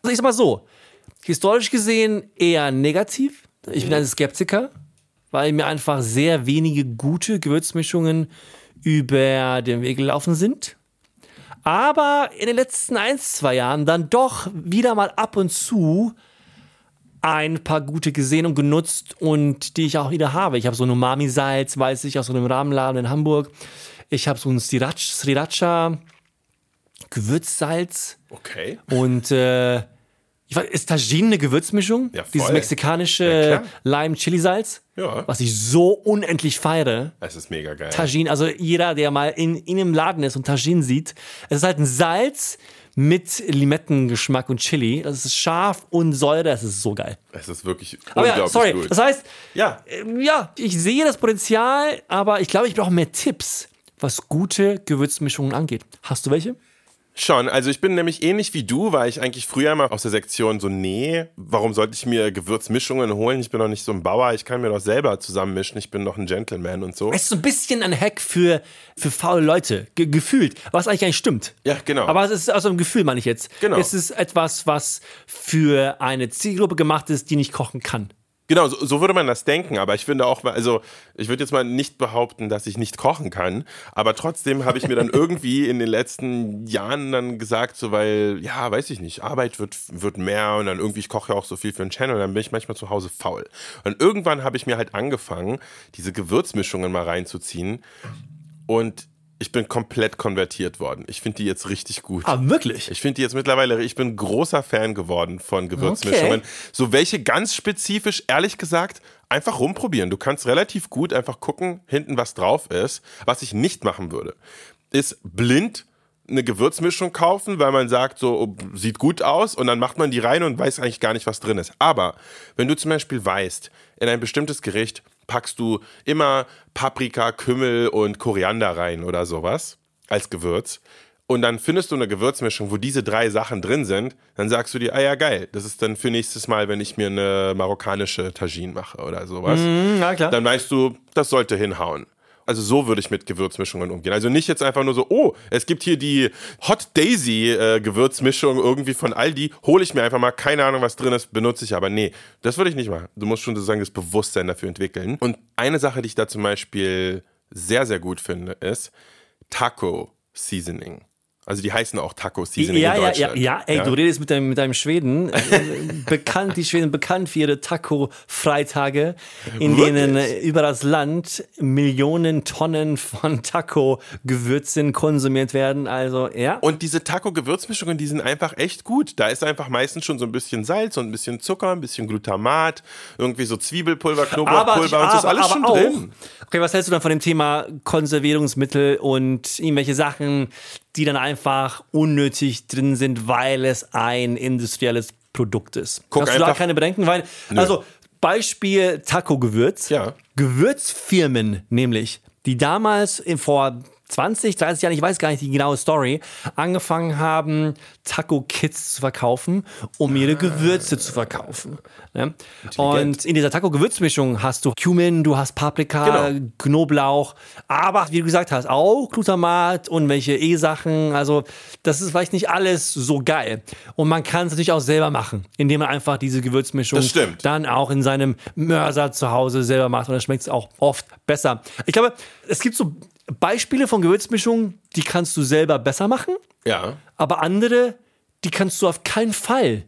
Also ich sag mal so, historisch gesehen eher negativ. Ich bin ein Skeptiker, weil mir einfach sehr wenige gute Gewürzmischungen über den Weg gelaufen sind. Aber in den letzten ein, zwei Jahren dann doch wieder mal ab und zu ein paar gute gesehen und genutzt und die ich auch wieder habe. Ich habe so ein Umami-Salz, weiß ich, aus so einem Rahmenladen in Hamburg. Ich habe so ein Sriracha, Sriracha Gewürzsalz Okay. und äh, weiß, ist Tagine eine Gewürzmischung? Ja, voll. Dieses Ja, mexikanische klar. Lime-Chili-Salz? Ja. Was ich so unendlich feiere. Es ist mega geil. Tagine, also jeder, der mal in, in einem Laden ist und Tagine sieht, es ist halt ein Salz mit Limettengeschmack und Chili. Das ist scharf und Säure, das ist so geil. Es ist wirklich Aber ja, unglaublich sorry, gut. das heißt, ja, ähm, ja, ich sehe das Potenzial, aber ich glaube, ich brauche mehr Tipps, was gute Gewürzmischungen angeht. Hast du welche? Schon, also ich bin nämlich ähnlich wie du, war ich eigentlich früher immer aus der Sektion so, nee, warum sollte ich mir Gewürzmischungen holen? Ich bin doch nicht so ein Bauer, ich kann mir doch selber zusammenmischen, ich bin doch ein Gentleman und so. Es ist so ein bisschen ein Hack für, für faule Leute, ge gefühlt, was eigentlich gar nicht stimmt. Ja, genau. Aber es ist aus einem Gefühl, meine ich jetzt. Genau. Es ist etwas, was für eine Zielgruppe gemacht ist, die nicht kochen kann. Genau, so, so würde man das denken, aber ich finde auch, also ich würde jetzt mal nicht behaupten, dass ich nicht kochen kann, aber trotzdem habe ich mir dann irgendwie in den letzten Jahren dann gesagt, so weil, ja, weiß ich nicht, Arbeit wird, wird mehr und dann irgendwie, ich koche ja auch so viel für den Channel, dann bin ich manchmal zu Hause faul. Und irgendwann habe ich mir halt angefangen, diese Gewürzmischungen mal reinzuziehen und Ich bin komplett konvertiert worden. Ich finde die jetzt richtig gut. Ah, wirklich? Ich finde die jetzt mittlerweile, ich bin großer Fan geworden von Gewürzmischungen. Okay. So welche ganz spezifisch, ehrlich gesagt, einfach rumprobieren. Du kannst relativ gut einfach gucken, hinten was drauf ist. Was ich nicht machen würde, ist blind eine Gewürzmischung kaufen, weil man sagt, so oh, sieht gut aus und dann macht man die rein und weiß eigentlich gar nicht, was drin ist. Aber wenn du zum Beispiel weißt, in ein bestimmtes Gericht packst du immer Paprika, Kümmel und Koriander rein oder sowas als Gewürz. Und dann findest du eine Gewürzmischung, wo diese drei Sachen drin sind, dann sagst du dir, ah ja, geil, das ist dann für nächstes Mal, wenn ich mir eine marokkanische Tagine mache oder sowas. na klar. Dann weißt du, das sollte hinhauen. Also so würde ich mit Gewürzmischungen umgehen. Also nicht jetzt einfach nur so, oh, es gibt hier die Hot Daisy äh, Gewürzmischung irgendwie von Aldi, hole ich mir einfach mal, keine Ahnung, was drin ist, benutze ich aber. Nee, das würde ich nicht machen. Du musst schon sozusagen das Bewusstsein dafür entwickeln. Und eine Sache, die ich da zum Beispiel sehr, sehr gut finde, ist Taco Seasoning. Also die heißen auch Taco Seasoning Ja, in ja, ja, Deutschland. ja, ey, du redest mit deinem, mit deinem Schweden. Äh, bekannt, die Schweden bekannt für ihre Taco-Freitage, in Wirklich? denen äh, über das Land Millionen Tonnen von Taco-Gewürzen konsumiert werden. Also, ja. Und diese Taco-Gewürzmischungen, die sind einfach echt gut. Da ist einfach meistens schon so ein bisschen Salz und ein bisschen Zucker, ein bisschen Glutamat, irgendwie so Zwiebelpulver, Knoblauchpulver und so ist alles schon auch, drin. Okay, was hältst du dann von dem Thema Konservierungsmittel und irgendwelche Sachen, die dann einfach unnötig drin sind, weil es ein industrielles Produkt ist? Guck Hast du da keine Bedenken? Weil, also Beispiel Taco-Gewürz. Ja. Gewürzfirmen nämlich, die damals vor 20, 30 Jahren, ich weiß gar nicht die genaue Story, angefangen haben, Taco-Kits zu verkaufen, um ihre Gewürze zu verkaufen. Ne? Und in dieser Taco-Gewürzmischung hast du Cumin, du hast Paprika, Genau. Knoblauch, aber wie du gesagt hast, auch Glutamat und welche E-Sachen. Also, das ist vielleicht nicht alles so geil. Und man kann es natürlich auch selber machen, indem man einfach diese Gewürzmischung dann auch in seinem Mörser zu Hause selber macht. Und dann schmeckt es auch oft besser. Ich glaube, es gibt so Beispiele von Gewürzmischungen, die kannst du selber besser machen, Ja. aber andere, die kannst du auf keinen Fall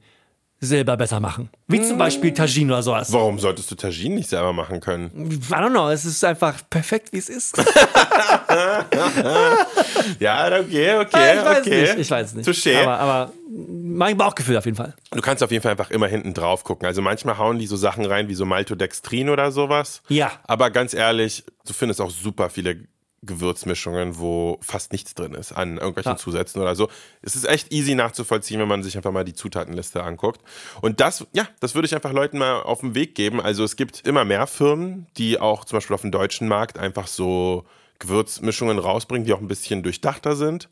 selber besser machen. Wie zum Beispiel Tagine oder sowas. Warum solltest du Tagine nicht selber machen können? I don't know, es ist einfach perfekt, wie es ist. Ja, okay, okay, ich weiß okay. nicht, ich weiß nicht. Touché. Aber, aber mein Bauchgefühl auf jeden Fall. Du kannst auf jeden Fall einfach immer hinten drauf gucken. Also manchmal hauen die so Sachen rein wie so Maltodextrin oder sowas. Ja. Aber ganz ehrlich, du findest auch super viele Gewürzmischungen, wo fast nichts drin ist an irgendwelchen Ja. Zusätzen oder so. Es ist echt easy nachzuvollziehen, wenn man sich einfach mal die Zutatenliste anguckt. Und das, ja, das würde ich einfach Leuten mal auf den Weg geben. Also es gibt immer mehr Firmen, die auch zum Beispiel auf dem deutschen Markt einfach so Gewürzmischungen rausbringen, die auch ein bisschen durchdachter sind.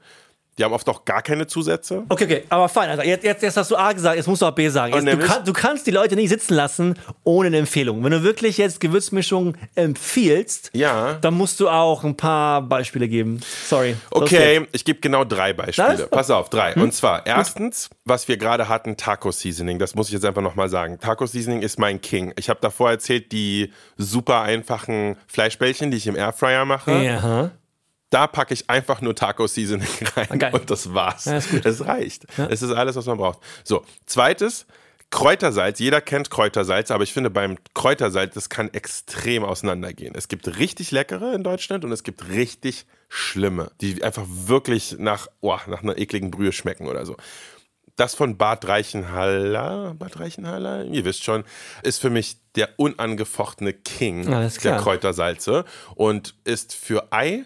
Die haben oft auch gar keine Zusätze. Okay, okay, aber fein. Also jetzt, jetzt, jetzt hast du A gesagt, jetzt musst du auch B sagen. Jetzt, du, kann, du kannst die Leute nicht sitzen lassen ohne eine Empfehlung. Wenn du wirklich jetzt Gewürzmischungen empfiehlst, Ja. dann musst du auch ein paar Beispiele geben. Sorry. Okay, ich gebe genau drei Beispiele. Pass auf, drei. Und zwar, erstens, was wir gerade hatten, Taco Seasoning. Das muss ich jetzt einfach nochmal sagen. Taco Seasoning ist mein King. Ich habe davor erzählt, die super einfachen Fleischbällchen, die ich im Airfryer mache. Ja. Da packe ich einfach nur Taco Seasoning rein Geil. und das war's. Ja. Es reicht. Es ist alles, was man braucht. So, zweites, Kräutersalz. Jeder kennt Kräutersalz, aber ich finde beim Kräutersalz, das kann extrem auseinandergehen. Es gibt richtig leckere in Deutschland und es gibt richtig schlimme, die einfach wirklich nach, oh, nach einer ekligen Brühe schmecken oder so. Das von Bad Reichenhaller, Bad Reichenhaller, ihr wisst schon, ist für mich der unangefochtene King der. Kräutersalze und ist für Ei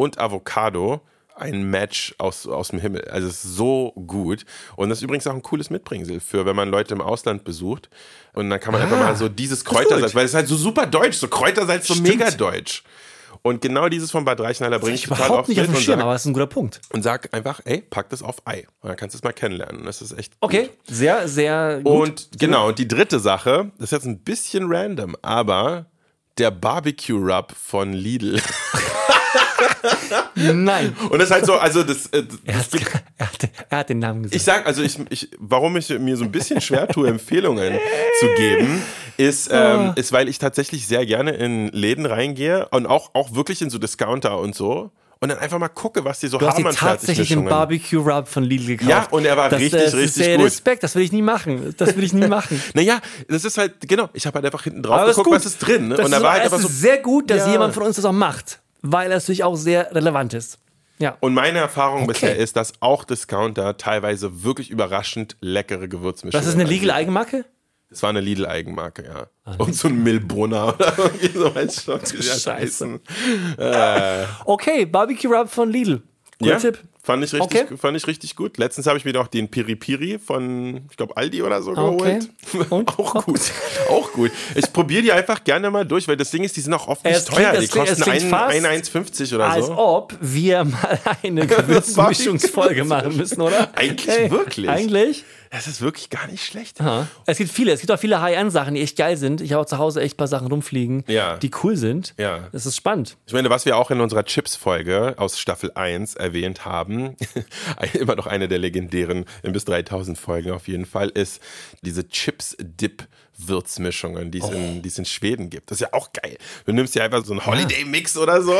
und Avocado ein Match aus, aus dem Himmel. Also es ist so gut. Und das ist übrigens auch ein cooles Mitbringsel für, wenn man Leute im Ausland besucht. Und dann kann man einfach mal so dieses Kräutersalz, weil es ist halt so super deutsch, so Kräutersalz, so Stimmt. mega deutsch. Und genau dieses von Bad Reichenhaller bringe ich Ich total überhaupt oft nicht auf dem Schirm, sag, aber das ist ein guter Punkt. und sag einfach, ey, pack das auf Ei. Und dann kannst du es mal kennenlernen. Das ist echt Okay, gut. sehr, sehr gut. Und genau, und die dritte Sache, das ist jetzt ein bisschen random, aber der Barbecue Rub von Lidl. Nein. Und das ist halt so, also das, äh, Er, das hat, gibt, er, hat, er hat den Namen gesagt. ich sag, also ich, ich, warum ich mir so ein bisschen schwer tue, Empfehlungen zu geben, ist, ähm, ist, weil ich tatsächlich sehr gerne in Läden reingehe und auch, auch wirklich in so Discounter und so. Und dann einfach mal gucke, was die so Du hast haben dir an tatsächlich den. Barbecue Rub von Lidl gekauft. Ja, und er war das, richtig, das richtig ist sehr gut. Respekt, das will ich nie machen. Das will ich nie machen. Naja, das ist halt, genau, ich habe halt einfach hinten drauf Aber geguckt, was ist drin. Ne? Das Und da ist, war halt es einfach so, sehr gut, dass Ja. jemand von uns das auch macht, weil es natürlich auch sehr relevant ist. Ja. Und meine Erfahrung Okay. bisher ist, dass auch Discounter teilweise wirklich überraschend leckere Gewürzmischungen Das ist eine anbieten. Legal Eigenmarke? Das war eine Lidl-Eigenmarke, ja. Ah, Und so ein Milbrunner oder irgendwie so das Scheiße. heißen. Okay, Barbecue Rub von Lidl. Guter Ja, Tipp. Fand ich, richtig, Okay. fand ich richtig gut. Letztens habe ich mir noch den Piri Piri von, ich glaube, Aldi oder so Okay. geholt. Auch gut. Auch gut. Ich probiere die einfach gerne mal durch, weil das Ding ist, die sind auch oft nicht klingt- teuer. Die klingt- es kosten klingt fast, 1,50 oder Als so. ob wir mal eine Gewürzmischungsfolge machen müssen, oder? Eigentlich wirklich. Eigentlich? Das ist wirklich gar nicht schlecht. Ja. Es gibt viele, es gibt auch viele High-End-Sachen, die echt geil sind. Ich habe auch zu Hause echt ein paar Sachen rumfliegen, Ja. die cool sind. Ja. Das ist spannend. Ich meine, was wir auch in unserer Chips-Folge aus Staffel 1 erwähnt haben, immer noch eine der legendären Imbiss 3000 Folgen auf jeden Fall, ist diese Chips-Dip-Würzmischungen, die, es in- die es in Schweden gibt. Das ist ja auch geil. Du nimmst dir einfach so einen Holiday-Mix oder so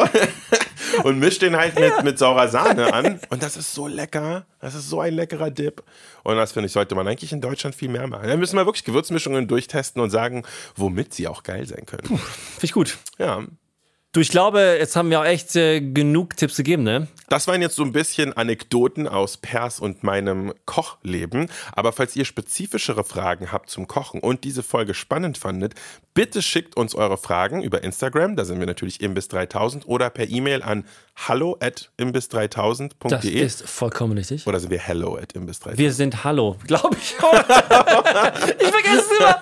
und mischst den halt mit, mit saurer Sahne an und das ist so lecker. Das ist so ein leckerer Dip. Und das finde ich, sollte man eigentlich in Deutschland viel mehr machen. Da müssen wir wirklich Gewürzmischungen durchtesten und sagen, womit sie auch geil sein können. Finde ich gut. Ja. Du, ich glaube, jetzt haben wir auch echt äh, genug Tipps gegeben, ne? Das waren jetzt so ein bisschen Anekdoten aus Pers und meinem Kochleben. Aber falls ihr spezifischere Fragen habt zum Kochen und diese Folge spannend fandet, bitte schickt uns eure Fragen über Instagram, da sind wir natürlich imbiss3000 oder per E-Mail an hallo at Das imbiss3000.de ist vollkommen richtig. oder sind wir hello at imbiss3000. Wir sind Hallo, glaube ich. ich vergesse es immer.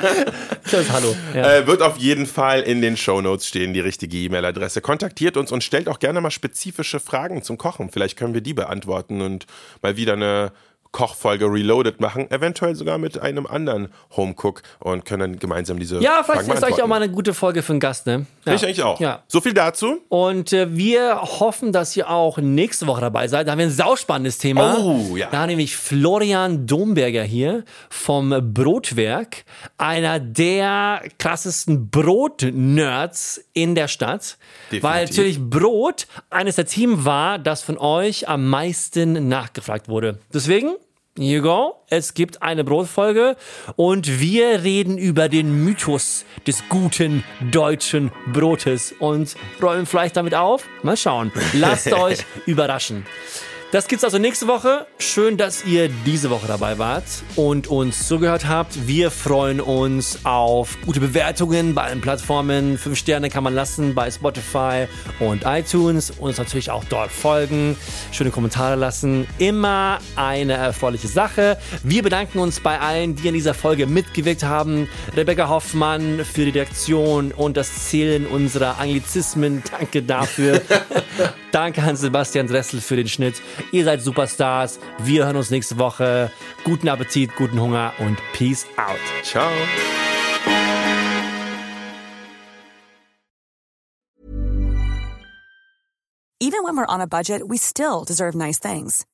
Das ist Hallo. Ja. Äh, wird auf jeden Fall in den Shownotes stehen, die richtige E-Mail-Adresse. Kontaktiert uns und stellt auch gerne mal spezifische Fragen zum Kochen. Vielleicht können wir die beantworten und mal wieder eine Kochfolge Reloaded machen, eventuell sogar mit einem anderen Homecook und können dann gemeinsam diese ja, Fragen vielleicht ist euch auch mal eine gute Folge für einen Gast, ne? Ja. Ich eigentlich auch. Ja. So viel dazu. Und äh, wir hoffen, dass ihr auch nächste Woche dabei seid. Da haben wir ein sauspannendes Thema. Oh, ja. Da nämlich Florian Domberger hier vom Brotwerk, einer der krassesten Brot-Nerds in der Stadt. Definitiv. Weil natürlich Brot eines der Themen war, das von euch am meisten nachgefragt wurde. Deswegen, you go. Es gibt eine Brotfolge und wir reden über den Mythos des guten deutschen Brotes und räumen vielleicht damit auf. Mal schauen. Lasst euch überraschen. Das gibt's also nächste Woche. Schön, dass ihr diese Woche dabei wart und uns zugehört habt. Wir freuen uns auf gute Bewertungen bei allen Plattformen. Fünf Sterne kann man lassen bei Spotify und iTunes. Uns natürlich auch dort folgen. Schöne Kommentare lassen. Immer eine erfreuliche Sache. Wir bedanken uns bei allen, die in dieser Folge mitgewirkt haben. Rebecca Hoffmann für die Redaktion und das Zählen unserer Anglizismen. Danke dafür. Danke an Sebastian Dressel für den Schnitt. Ihr seid Superstars. Wir hören uns nächste Woche. Guten Appetit, guten Hunger und Peace out. Ciao. Even when we're on a budget, we still deserve nice things.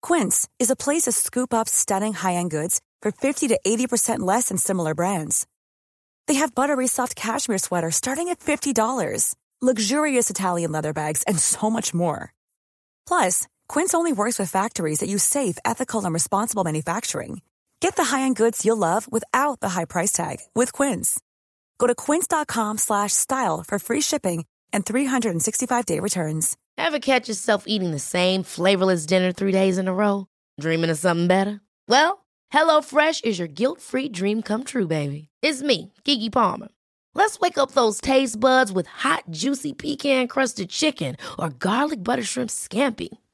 Quince is a place to scoop up stunning high-end goods for 50 to 80% less than similar brands. They have buttery soft cashmere sweaters starting at $50, luxurious Italian leather bags, and so much more. Plus, Quince only works with factories that use safe, ethical, and responsible manufacturing. Get the high-end goods you'll love without the high price tag with Quince. Go to quince.com slash style for free shipping and 365-day returns. Ever catch yourself eating the same flavorless dinner three days in a row? Dreaming of something better? Well, HelloFresh is your guilt-free dream come true, baby. It's me, Gigi Palmer. Let's wake up those taste buds with hot, juicy pecan-crusted chicken or garlic butter shrimp scampi.